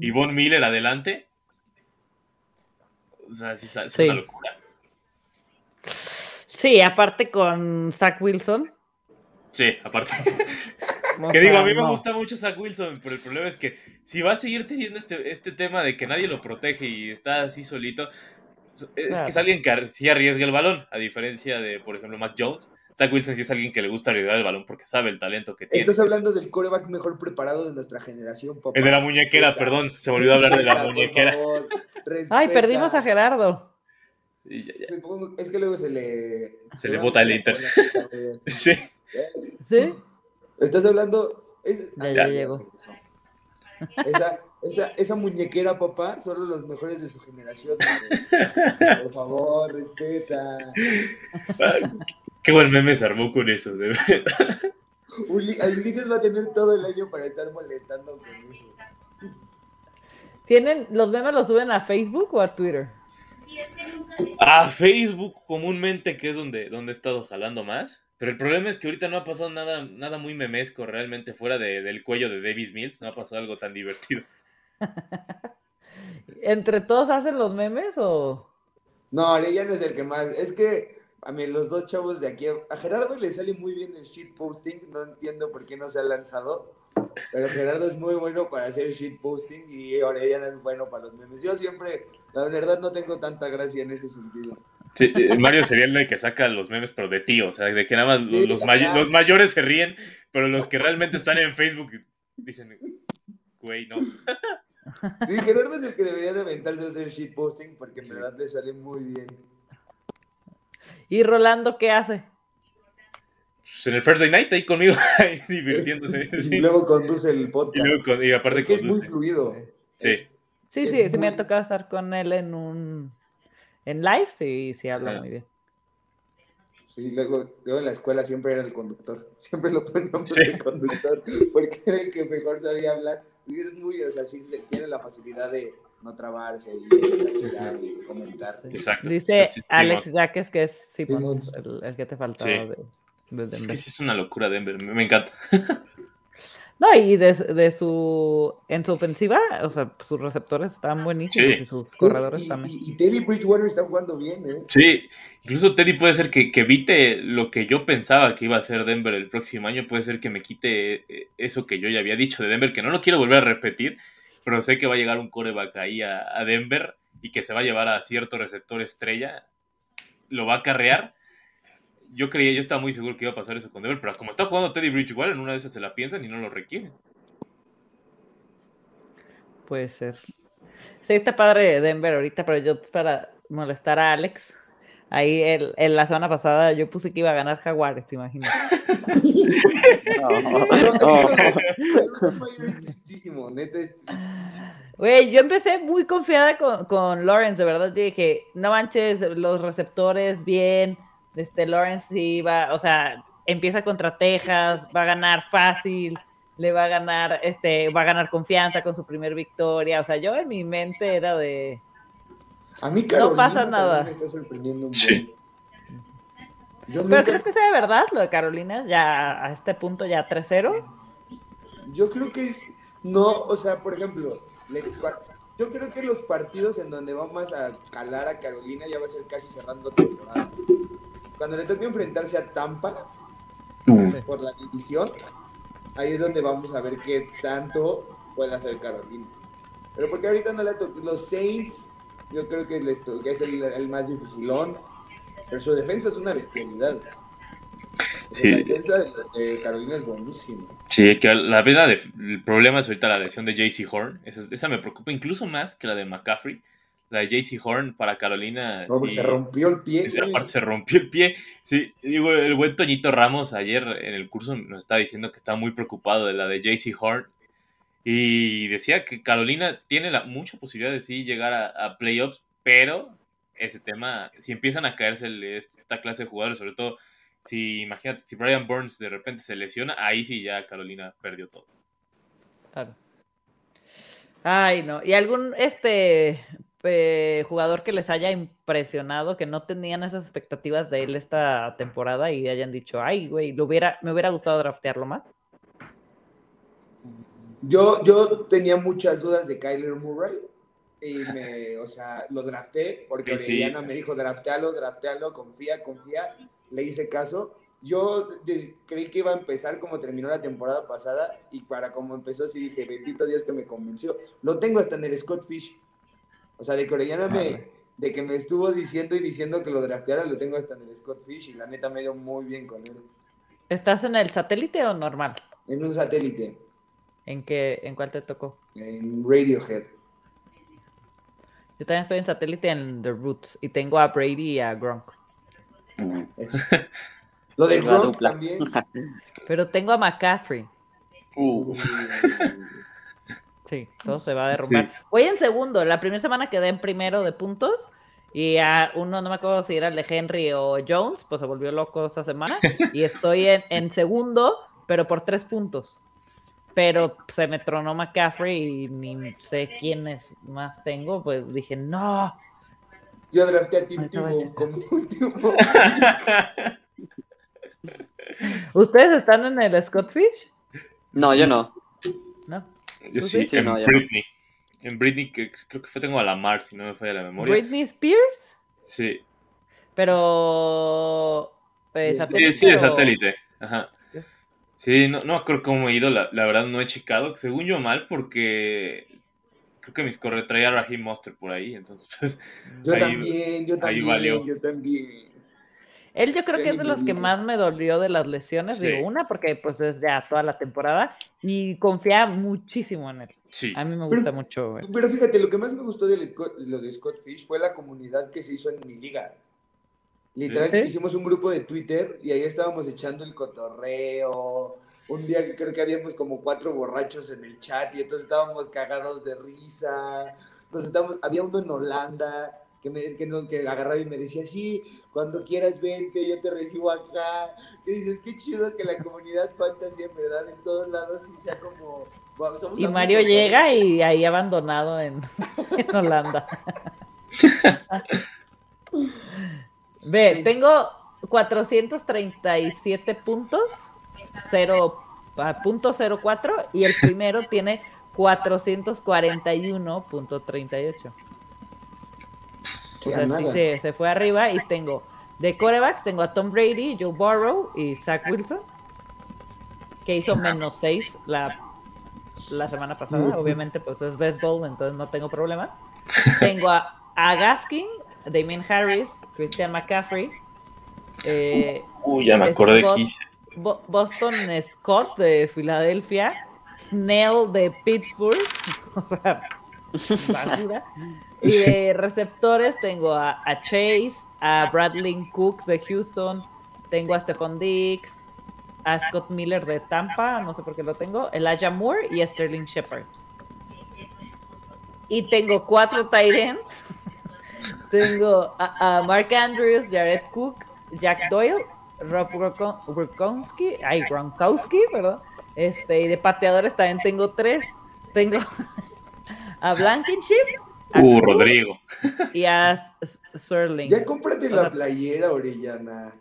Y Von Miller adelante. O sea, sí, es una locura. Sí, aparte con Zach Wilson. Sí, aparte. [laughs] que digo, a mí me gusta mucho Zach Wilson, pero el problema es que si va a seguir teniendo este, este tema de que nadie lo protege y está así solito, es que es alguien que sí arriesga el balón, a diferencia de, por ejemplo, Matt Jones. Zach Wilson sí es alguien que le gusta arriesgar el balón porque sabe el talento que tiene. Estás hablando del coreback mejor preparado de nuestra generación, papá. El de la muñequera, perdón, se me olvidó hablar de la muñequera. Ay, perdimos a Gerardo. Es que luego se le... Se le bota el internet. [laughs] sí. ¿Sí? Estás hablando. ya, llegó. Esa, esa, esa, muñequera, papá, solo los mejores de su generación. Por favor, respeta. Qué buen meme se armó con eso, de verdad. Ulises va a tener todo el año para estar molestando con eso. ¿Tienen, ¿Los memes los suben a Facebook o a Twitter? A Facebook comúnmente, que es donde, donde he estado jalando más Pero el problema es que ahorita no ha pasado nada, nada muy memesco realmente fuera del cuello de Davis Mills. No ha pasado algo tan divertido. [laughs] ¿Entre todos hacen los memes o...? No, ella no es el que más. Es que a mí los dos chavos de aquí, a Gerardo le sale muy bien el shitposting, no entiendo por qué no se ha lanzado, pero Gerardo es muy bueno para hacer shitposting y Orellana es bueno para los memes. Yo siempre, la verdad, no tengo tanta gracia en ese sentido. Sí, Mario sería el que saca los memes, pero de tío, o sea, de que nada más los, mayores se ríen, pero los que realmente están en Facebook dicen, güey, no. Sí, Gerardo es el que debería de aventarse a hacer shitposting porque en verdad le sale muy bien. ¿Y Rolando qué hace? Pues en el First Day Night ahí conmigo, [laughs] divirtiéndose. Y luego conduce el podcast. Y, aparte es, que es muy fluido. Sí. Sí, sí, sí, me ha tocado estar con él en un en live sí, sí habla muy bien. Sí, luego yo en la escuela siempre era el conductor, [laughs] siempre lo poníamos el conductor, porque era el que mejor sabía hablar. Y es muy, o sea, sí tiene la facilidad de no trabarse y, comentar. Exacto. Dice Alex Jaques que es Simón, el, que te faltaba de, Denver. Es que sí es una locura Denver, me encanta. [laughs] No, y de, de, su en su ofensiva, o sea, sus receptores están buenísimos y sus corredores también. Y, Teddy Bridgewater está jugando bien, ¿eh? Sí, incluso Teddy puede ser que, que, evite lo que yo pensaba que iba a ser Denver el próximo año, puede ser que me quite eh, eso que yo ya había dicho de Denver, que no lo quiero volver a repetir, pero sé que va a llegar un coreback ahí a, a Denver y que se va a llevar a cierto receptor estrella, lo va a carrear yo creía, yo estaba muy seguro que iba a pasar eso con Denver, pero como está jugando Teddy Bridgewater, en una de esas se la piensan y no lo requieren. Puede ser. Sí, está padre Denver ahorita, pero yo para molestar a Alex, ahí el, en la semana pasada yo puse que iba a ganar Jaguares, imagínate. [laughs] Güey, yo empecé muy confiada con, con Lawrence, de verdad. Dije, no manches, los receptores bien, este Lawrence sí va, o sea, empieza contra Texas, va a ganar fácil, le va a ganar, este, va a ganar confianza con su primer victoria. O sea, yo en mi mente era de a mí Carolina no pasa nada. Me está sorprendiendo un sí. Yo Pero crees que sea de verdad lo de Carolina, ya a este punto ya 3-0. Yo creo que es, no, o sea, por ejemplo, yo creo que los partidos en donde vamos a calar a Carolina ya va a ser casi cerrando temporada cuando le toque enfrentarse a Tampa por la división, ahí es donde vamos a ver qué tanto puede hacer Carolina. Pero porque ahorita no le toca. Los Saints, yo creo que, es el, más dificilón. Pero su defensa es una bestialidad. Sí. La defensa de Carolina es buenísima. Sí, que la verdad, el problema es ahorita la lesión de JC Horn. Esa, esa, me preocupa incluso más que la de McCaffrey la de JC Horn para Carolina. No, se rompió el pie. aparte se rompió el pie. Sí, digo, el buen Toñito Ramos ayer en el curso nos estaba diciendo que estaba muy preocupado de la de JC Horn. Y decía que Carolina tiene la, mucha posibilidad de sí llegar a, playoffs, pero ese tema, si empiezan a caerse esta clase de jugadores, sobre todo si, imagínate, si Brian Burns de repente se lesiona, ahí sí ya Carolina perdió todo. Claro. Ay, no. ¿Y algún este eh, jugador que les haya impresionado, que no tenían esas expectativas de él esta temporada y hayan dicho, ay, güey, hubiera, me hubiera gustado draftearlo más? Yo, yo tenía muchas dudas de Kyler Murray y me, o sea, lo drafté porque Diana me dijo, draftealo, draftealo, confía, confía, le hice caso. Yo creí que iba a empezar como terminó la temporada pasada y para como empezó sí dije, bendito Dios que me convenció. Lo tengo hasta en el Scott Fish o sea, de que me, de que me estuvo diciendo y diciendo que lo drafteara, lo tengo hasta en el Scott Fish y la neta me dio muy bien con él. ¿Estás en el satélite o normal? En un satélite. ¿En qué, en cuál te tocó? En Radiohead. Yo también estoy en satélite en The Roots y tengo a Brady y a Gronk. Lo de [laughs] Gronk también. Pero tengo a McCaffrey. Uh. Sí, todo se va a derrumbar. Voy en segundo. La primera semana quedé en primero de puntos. Y a uno, no me acuerdo si era el de Henry o Jones, pues se volvió loco esa semana. Y estoy en, [laughs] segundo, pero por tres puntos. Pero se me tronó McCaffrey y ni sé quiénes más tengo. Pues dije, no. Yo drafté a Tim como último. [laughs] ¿Ustedes están en el Fish? No, yo no. Yo sí, en Britney. En Britney, que creo que fue tengo a la Mar, si no me falla la memoria. ¿Britney Spears? Sí. Pero. Eh, sí, sí, de satélite. Ajá. Sí, no, no creo cómo he ido, la, la, verdad no he checado, según yo mal, porque creo que mis correos traía a Raheem Monster por ahí, entonces pues, Yo también, yo también, yo también. Él yo creo que es de los que más me dolió de las lesiones, digo, una porque pues es ya toda la temporada y confía muchísimo en él. Sí. A mí me gusta mucho. Pero fíjate, lo que más me gustó de lo de Scott Fish fue la comunidad que se hizo en mi liga. Literal, hicimos un grupo de Twitter y ahí estábamos echando el cotorreo. Un día que creo que habíamos como cuatro borrachos en el chat y entonces estábamos cagados de risa. Entonces estábamos, había uno en Holanda que, me, que, no, que agarraba y me decía, sí, cuando quieras vente, yo te recibo acá. Y dices, qué chido que la comunidad fantasy en verdad en todos lados sí sea como... y Mario llega y ahí abandonado en, [laughs] en Holanda. Ve, tengo 437 puntos, 0.04 y el primero tiene 441.38. O sea, sí, se, se, fue arriba y tengo de corebacks, tengo a Tom Brady, Joe Burrow y Zach Wilson, que hizo menos 6 la, la semana pasada. Obviamente, pues es best ball, entonces no tengo problema. Tengo a, a Gaskin, Damien Harris, Christian McCaffrey. Eh, Uy, ya me acordé de. Boston Scott de Filadelfia. Snell de Pittsburgh. [laughs] O sea, basura. Y de receptores tengo a, Chase, a Bradley Cook de Houston, tengo a Stephon Diggs, a Scott Miller de Tampa, no sé por qué lo tengo, Elijah Moore y a Sterling Shepard. Y tengo cuatro tight tengo a, Mark Andrews, Jared Cook, Jack Doyle, Rob Gronkowski, ay, Gronkowski, perdón. Este, y de pateadores también tengo tres. Tengo a Blankenship. uh, Rodrigo. Y a Sterling. Ya cómprate la playera, Orellana.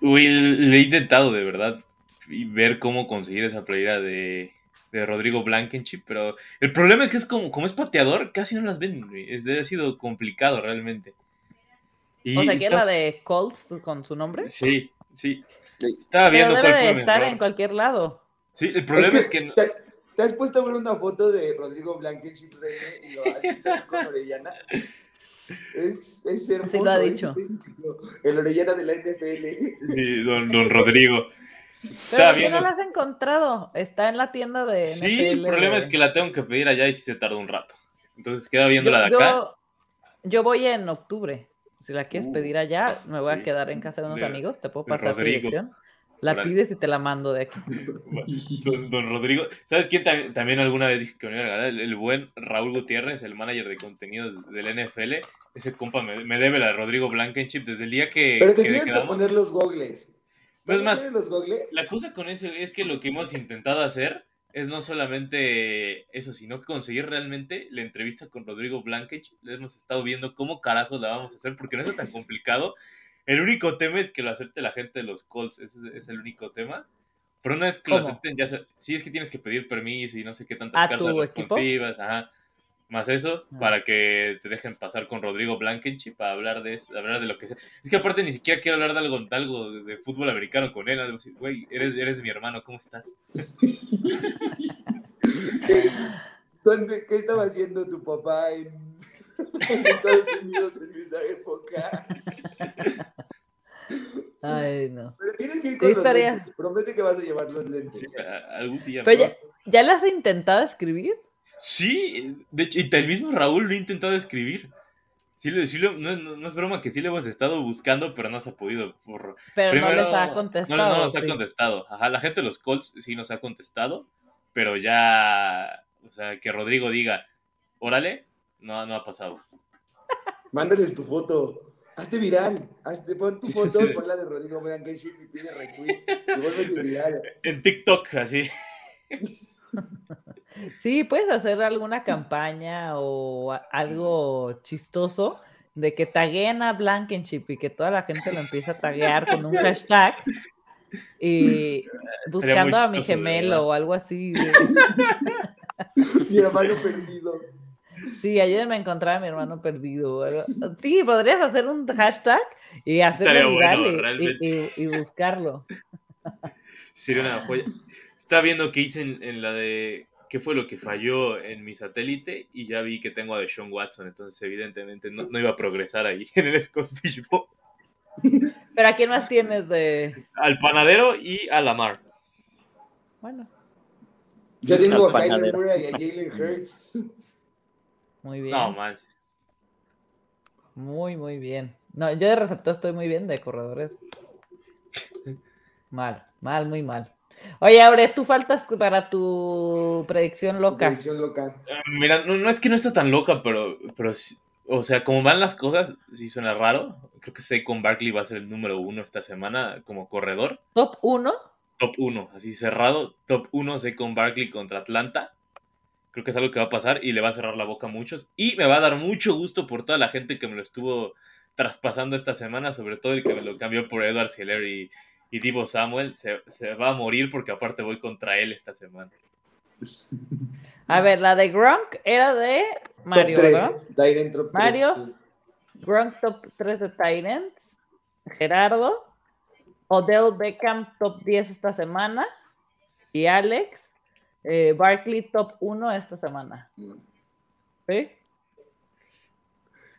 Uy, le he intentado de verdad y ver cómo conseguir esa playera de, de Rodrigo Blankenship, pero el problema es que es como, como es pateador, casi no las ven, es, ha sido complicado realmente. Y o sea, que es la de Colts con su nombre. Sí, sí. Estaba viendo pero debe de estar en cualquier lado. Sí, el problema es que, te, has puesto a ver una foto de Rodrigo Blankenship y lo has visto con Orellana? Es, es hermoso. Sí lo ha dicho. El Orellana de la NFL. Sí, don, don Rodrigo. Pero no la has encontrado? Está en la tienda de. Sí, el problema es que la tengo que pedir allá y si se tarda un rato. Entonces queda viendo la de acá. Yo, voy en octubre. Si la quieres uh, pedir allá, me voy a quedar en casa de unos amigos. Te puedo pasar su dirección. La pides y te la mando de aquí. [laughs] Don, Rodrigo, ¿sabes quién también, alguna vez dije que me iba a regalar? El, buen Raúl Gutiérrez, el manager de contenidos del NFL. Ese compa me, debe la de Rodrigo Blankenship desde el día que. Pero te tienes que poner los gogles. No es más, la cosa con eso es que lo que hemos intentado hacer es no solamente eso, sino que conseguir realmente la entrevista con Rodrigo Blankech. Le hemos estado viendo cómo carajos la vamos a hacer, porque no es tan complicado. El único tema es que lo acepte la gente de los Colts, ese es, el único tema. Pero una vez que lo acepten, ya sí es que tienes que pedir permiso y no sé qué tantas cartas responsivas, ajá más eso, para que te dejen pasar con Rodrigo Blankenship para hablar de eso, hablar de lo que sea. Es que aparte ni siquiera quiero hablar de algo, de, algo de fútbol americano con él, algo así, güey, eres, eres mi hermano, ¿cómo estás? [laughs] ¿Qué, ¿Qué, estaba haciendo tu papá en, Estados Unidos en esa época? Ay, no. Pero tienes que ir con los lentes. Promete que vas a llevar los lentes. algún día. Pero ya, ¿ya le has intentado escribir? Sí, de hecho, y el mismo Raúl lo ha intentado escribir. Sí, no, es broma que sí le hemos estado buscando, pero no se ha podido. Por, pero no les ha contestado. No, no nos ha contestado. Ajá, la gente de los Colts sí nos ha contestado, pero ya, o sea, que Rodrigo diga, órale, no, no ha pasado. Mándales tu foto. Hazte viral. Hazte, pon tu foto, pon la de Rodrigo Blankenship y pide retweet. Y viral. En TikTok, así. Sí, puedes hacer alguna campaña o algo chistoso de que taguen a Blankenship y que toda la gente lo empiece a taguear con un hashtag y buscando a mi gemelo o algo así. [laughs] mi hermano perdido. Sí, ayúdenme a encontrar a mi hermano perdido. Sí, podrías hacer un hashtag y hacerlo y, buscarlo. Sería una joya. Estaba viendo qué hice en, la de qué fue lo que falló en mi satélite y ya vi que tengo a Deshaun Watson, entonces evidentemente no, iba a progresar ahí [laughs] en el Scott Fishbowl. ¿Pero a quién más tienes de...? Al panadero y a Lamar. Bueno. Yo tengo a Kyler Murray y a Jalen Hurts. Muy bien. No, manches. Muy, muy bien. No, yo de receptor estoy muy bien de corredores. Mal, mal, muy mal. Oye, Aure, tú faltas para tu predicción loca. Predicción loca. Ah, mira, no, es que no está tan loca, pero, pero o sea, como van las cosas, sí suena raro. Creo que Saquon Barkley va a ser el número uno esta semana como corredor. ¿Top uno? Top uno, así cerrado. Top uno Saquon Barkley contra Atlanta. Creo que es algo que va a pasar y le va a cerrar la boca a muchos. Y me va a dar mucho gusto por toda la gente que me lo estuvo traspasando esta semana, sobre todo el que me lo cambió por Edward Seller y, y Divo Samuel. Se, va a morir porque aparte voy contra él esta semana. A ver, la de Gronk era de Mario, top Mario, Gronk top 3 de Titans, Gerardo, Odell Beckham top 10 esta semana y Alex, eh, Barkley top 1 esta semana. ¿Sí?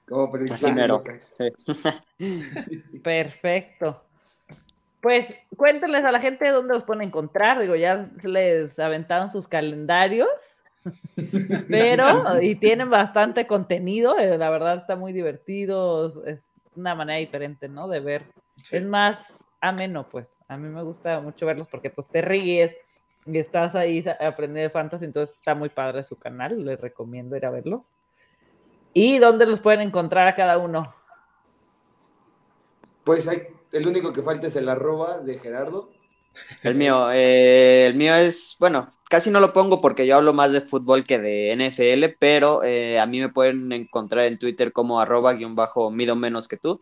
Como [laughs] Perfecto. Pues cuéntenles a la gente dónde los pueden encontrar. Digo, ya les aventaron sus calendarios. [laughs] Pero, y tienen bastante contenido, eh, la verdad está muy divertido, es una manera diferente, ¿no? De ver. Es más ameno, pues. A mí me gusta mucho verlos porque pues te ríes, y estás ahí aprendiendo de fantasy, entonces está muy padre su canal, les recomiendo ir a verlo. ¿Y dónde los pueden encontrar a cada uno? Pues hay, el único que falta es el arroba de Gerardo. El mío, eh, el mío es, bueno, casi no lo pongo porque yo hablo más de fútbol que de NFL, pero eh, a mí me pueden encontrar en Twitter como arroba guion bajo mido menos que tú.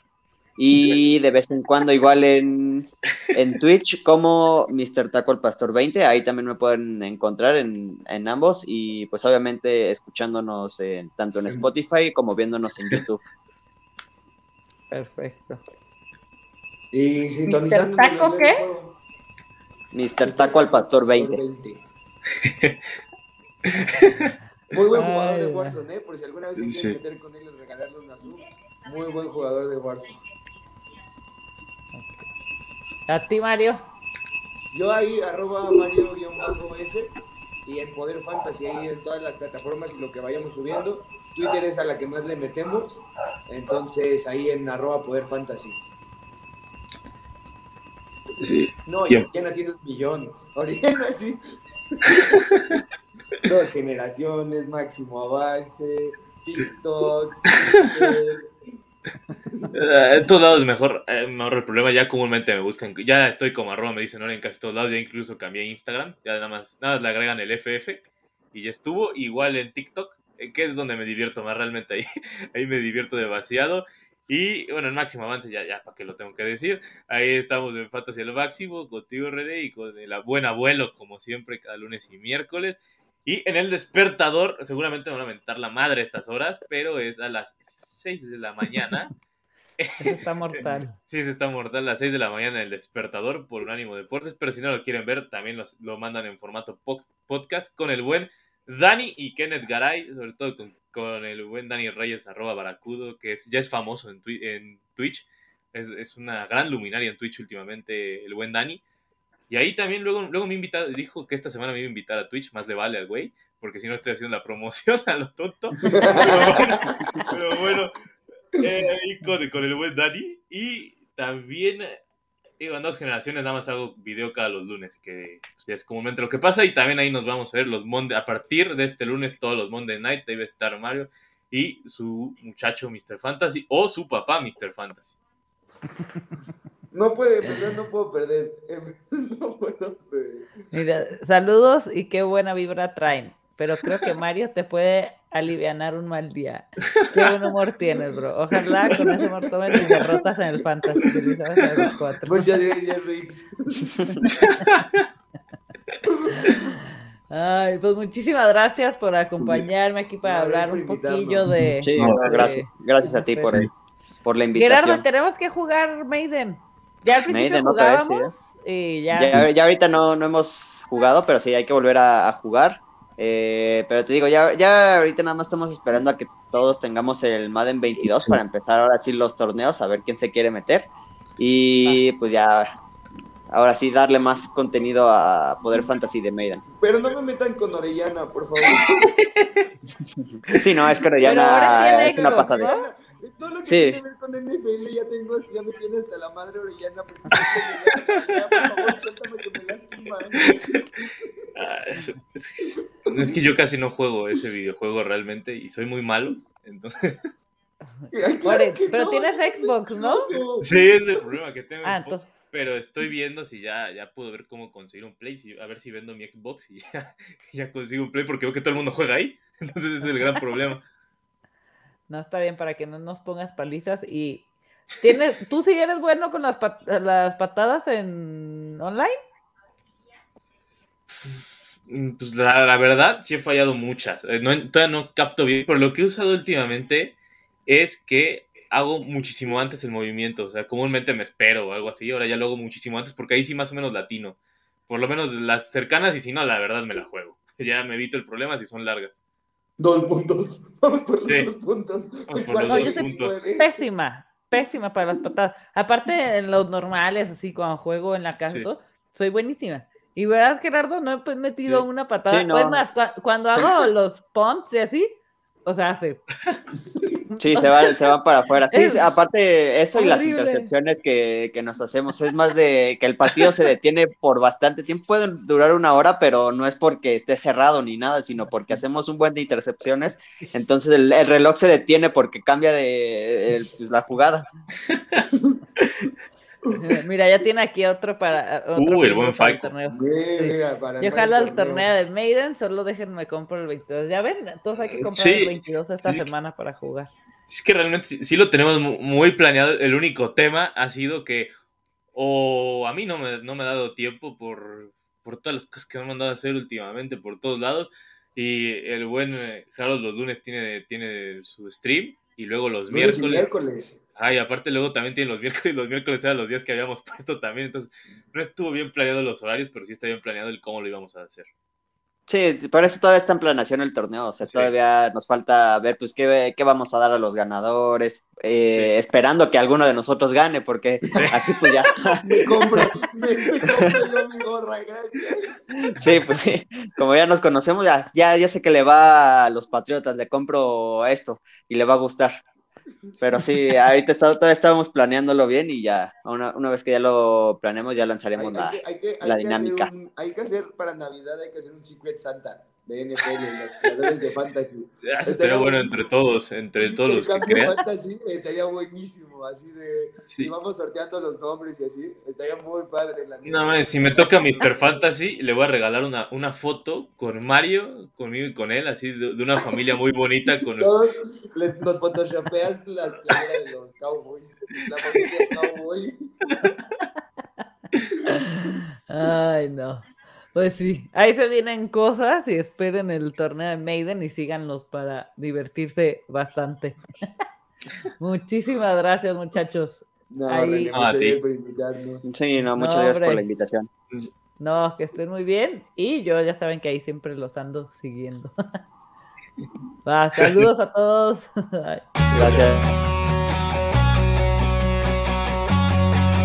Y [laughs] de vez en cuando igual en, en Twitch como Mr. Taco el Pastor 20, ahí también me pueden encontrar en, en ambos y pues obviamente escuchándonos tanto en Spotify como viéndonos en YouTube. Perfecto. Y sintonizando. ¿Mr. Taco qué? Mr. Taco al Pastor 20. [laughs] Muy buen jugador de Warzone, ¿eh? Por si alguna vez se quieren meter con él y regalarle una sub. Muy buen jugador de Warzone. ¿A ti, Mario? Yo ahí, arroba Mario-S y en Poder Fantasy, ahí en todas las plataformas y lo que vayamos subiendo. Twitter es a la que más le metemos, entonces ahí en arroba Poder Fantasy. Sí. No, y Oriana tiene un millón. Oriana [laughs] sí. Dos generaciones, máximo avance, TikTok, eh, [laughs] en todos lados mejor, eh, mejor el problema. Ya comúnmente me buscan. Ya estoy como arroba, me dicen ahora en casi todos lados. Ya incluso cambié Instagram. Ya nada más, nada más le agregan el FF y ya estuvo. Igual en TikTok, eh, que es donde me divierto más realmente ahí. [laughs] Ahí me divierto demasiado. Y bueno, el máximo avance, ya, ya, para que lo tengo que decir. Ahí estamos en Fantasy lo máximo, contigo René y con el buen abuelo, como siempre, cada lunes y miércoles. Y en el despertador, seguramente me van a mentar la madre estas horas, pero es a las 6 de la mañana. [laughs] Eso está mortal. [laughs] Sí, se está mortal a las 6 de la mañana en el despertador por Unánimo Deportes, pero si no lo quieren ver, también los, lo mandan en formato podcast con el buen Dani y Kenneth Garay, sobre todo con, el buen Dani Reyes, arroba baracudo, que es, ya es famoso en, en Twitch. Es, es, una gran luminaria en Twitch últimamente, el buen Dani. Y ahí también luego, luego me invitado, dijo que esta semana me iba a invitar a Twitch, más le vale al güey, porque si no estoy haciendo la promoción a lo tonto. [laughs] Pero bueno, eh, con, el buen Dani. Y también, digo, en dos generaciones nada más hago video cada los lunes, que pues, es comúnmente lo que pasa. Y también ahí nos vamos a ver los Monday, a partir de este lunes, todos los Monday Night, ahí va a estar Mario y su muchacho Mr. Fantasy o su papá Mr. Fantasy. [laughs] No puede perder, no [laughs] puedo perder. No puedo perder. Mira, saludos y qué buena vibra traen. pero creo que Mario te puede alivianar un mal día. Qué buen humor tienes, bro. Ojalá con ese humor tomen tus derrotas en el Fantasy. Muchas gracias, Rix. Ay, pues muchísimas gracias por acompañarme aquí para hablar un poquillo de. Sí, gracias, gracias a ti por, el, por la invitación. Gerardo, tenemos que jugar Maiden. Ya al Maiden, jugábamos y ya... ya... ya. ahorita no, no hemos jugado, pero sí hay que volver a, jugar. Eh, pero te digo, ya, ya ahorita nada más estamos esperando a que todos tengamos el Madden 22 para empezar ahora sí los torneos, a ver quién se quiere meter. Y pues ya ahora sí darle más contenido a Poder Fantasy de Maiden. Pero no me metan con Orellana, por favor. [laughs] sí, no, es que Orellana es una pasada. Todo lo que sí. tiene que ver con NFL ya tengo, ya me tiene hasta la madre Orellana, porque ya, por favor, suéltame que me lastima. Ah, es, es, que yo casi no juego ese videojuego realmente y soy muy malo, entonces... [laughs] pero tienes Xbox, ¿no? Sí, es el problema que tengo. Ah, entonces pero estoy viendo si ya, ya puedo ver cómo conseguir un Play, a ver si vendo mi Xbox y [laughs] ya, consigo un Play, porque veo que todo el mundo juega ahí. [laughs] Entonces ese es el gran problema. No, está bien, para que no nos pongas palizas y... ¿Tienes, [laughs] ¿Tú sí eres bueno con las, las patadas en online? Mm, pues la, la, verdad, sí he fallado muchas. Eh, no, todavía no capto bien, pero lo que he usado últimamente es que hago muchísimo antes el movimiento. O sea, comúnmente me espero o algo así. Ahora ya lo hago muchísimo antes porque ahí sí más o menos latino. Por lo menos las cercanas y si no, la verdad me la juego. [laughs] Ya me evito el problema si son largas. [laughs] Dos puntos. Vamos por los dos puntos. puntos. Pésima, pésima para las patadas. Aparte en los normales, así cuando juego en la casa, soy buenísima. Y verdad, Gerardo, no he metido una patada. Pues más, cuando hago los punts y así, o sea, hace. Sí, se van, se van para afuera. Sí, aparte eso y las intercepciones que, que, nos hacemos, es más de que el partido se detiene por bastante tiempo, pueden durar una hora, pero no es porque esté cerrado ni nada, sino porque hacemos un buen de intercepciones, entonces el, reloj se detiene porque cambia de pues, la jugada. [laughs] [laughs] Mira, ya tiene aquí otro para. Otro el buen para el torneo. Yo jalo al torneo de Maiden, solo déjenme comprar el 22. Ya ven, entonces hay que comprar el 22 esta semana para jugar. Es que realmente sí, lo tenemos muy planeado. El único tema ha sido que o a mí no me, no me ha dado tiempo por, por todas las cosas que me han mandado a hacer últimamente por todos lados. Y el buen eh, Harold los lunes tiene, tiene su stream y luego los miércoles. miércoles. Ah, y aparte luego también tienen los miércoles, [laughs] los miércoles eran los días que habíamos [laughs] puesto también, entonces no estuvo bien planeado los horarios, pero sí está bien planeado el cómo lo íbamos a hacer. Sí, por eso todavía está en planeación el torneo, o sea, todavía nos falta ver pues qué, qué, vamos a dar a los ganadores, eh, esperando que alguno de nosotros gane, porque [laughs] así pues ya... me compro, me, yo mi gorra, gracias. Sí, pues sí, como ya nos conocemos, ya, ya, ya sé que le va a los Patriotas, le compro esto y le va a gustar. Pero sí, ahorita todavía estábamos planeándolo bien y ya, una, una vez que ya lo planeemos, ya lanzaremos la, la dinámica. hay que hacer para Navidad, hay que hacer un Secret Santa de NFL, los jugadores de Fantasy. Eso estaría bueno entre todos, entre todos los que crean. Fantasy estaría buenísimo, así de, sí. vamos sorteando los nombres y así, estaría muy padre. La no, man, si me toca Mr. Fantasy, le voy a regalar una, una foto con Mario, conmigo y con él, así de, de una familia muy bonita. Con Todos los... nos photoshopeas la playera de los Cowboys, la familia Cowboy. [laughs] Ay, no. Pues sí, ahí se vienen cosas y esperen el torneo de Maiden y síganlos para divertirse bastante. [laughs] Muchísimas gracias, muchachos. No, muchas gracias por invitarnos. Sí, no, muchas gracias por la invitación. No, que estén muy bien y yo ya saben que ahí siempre los ando siguiendo. [laughs] saludos a todos. [laughs] Gracias.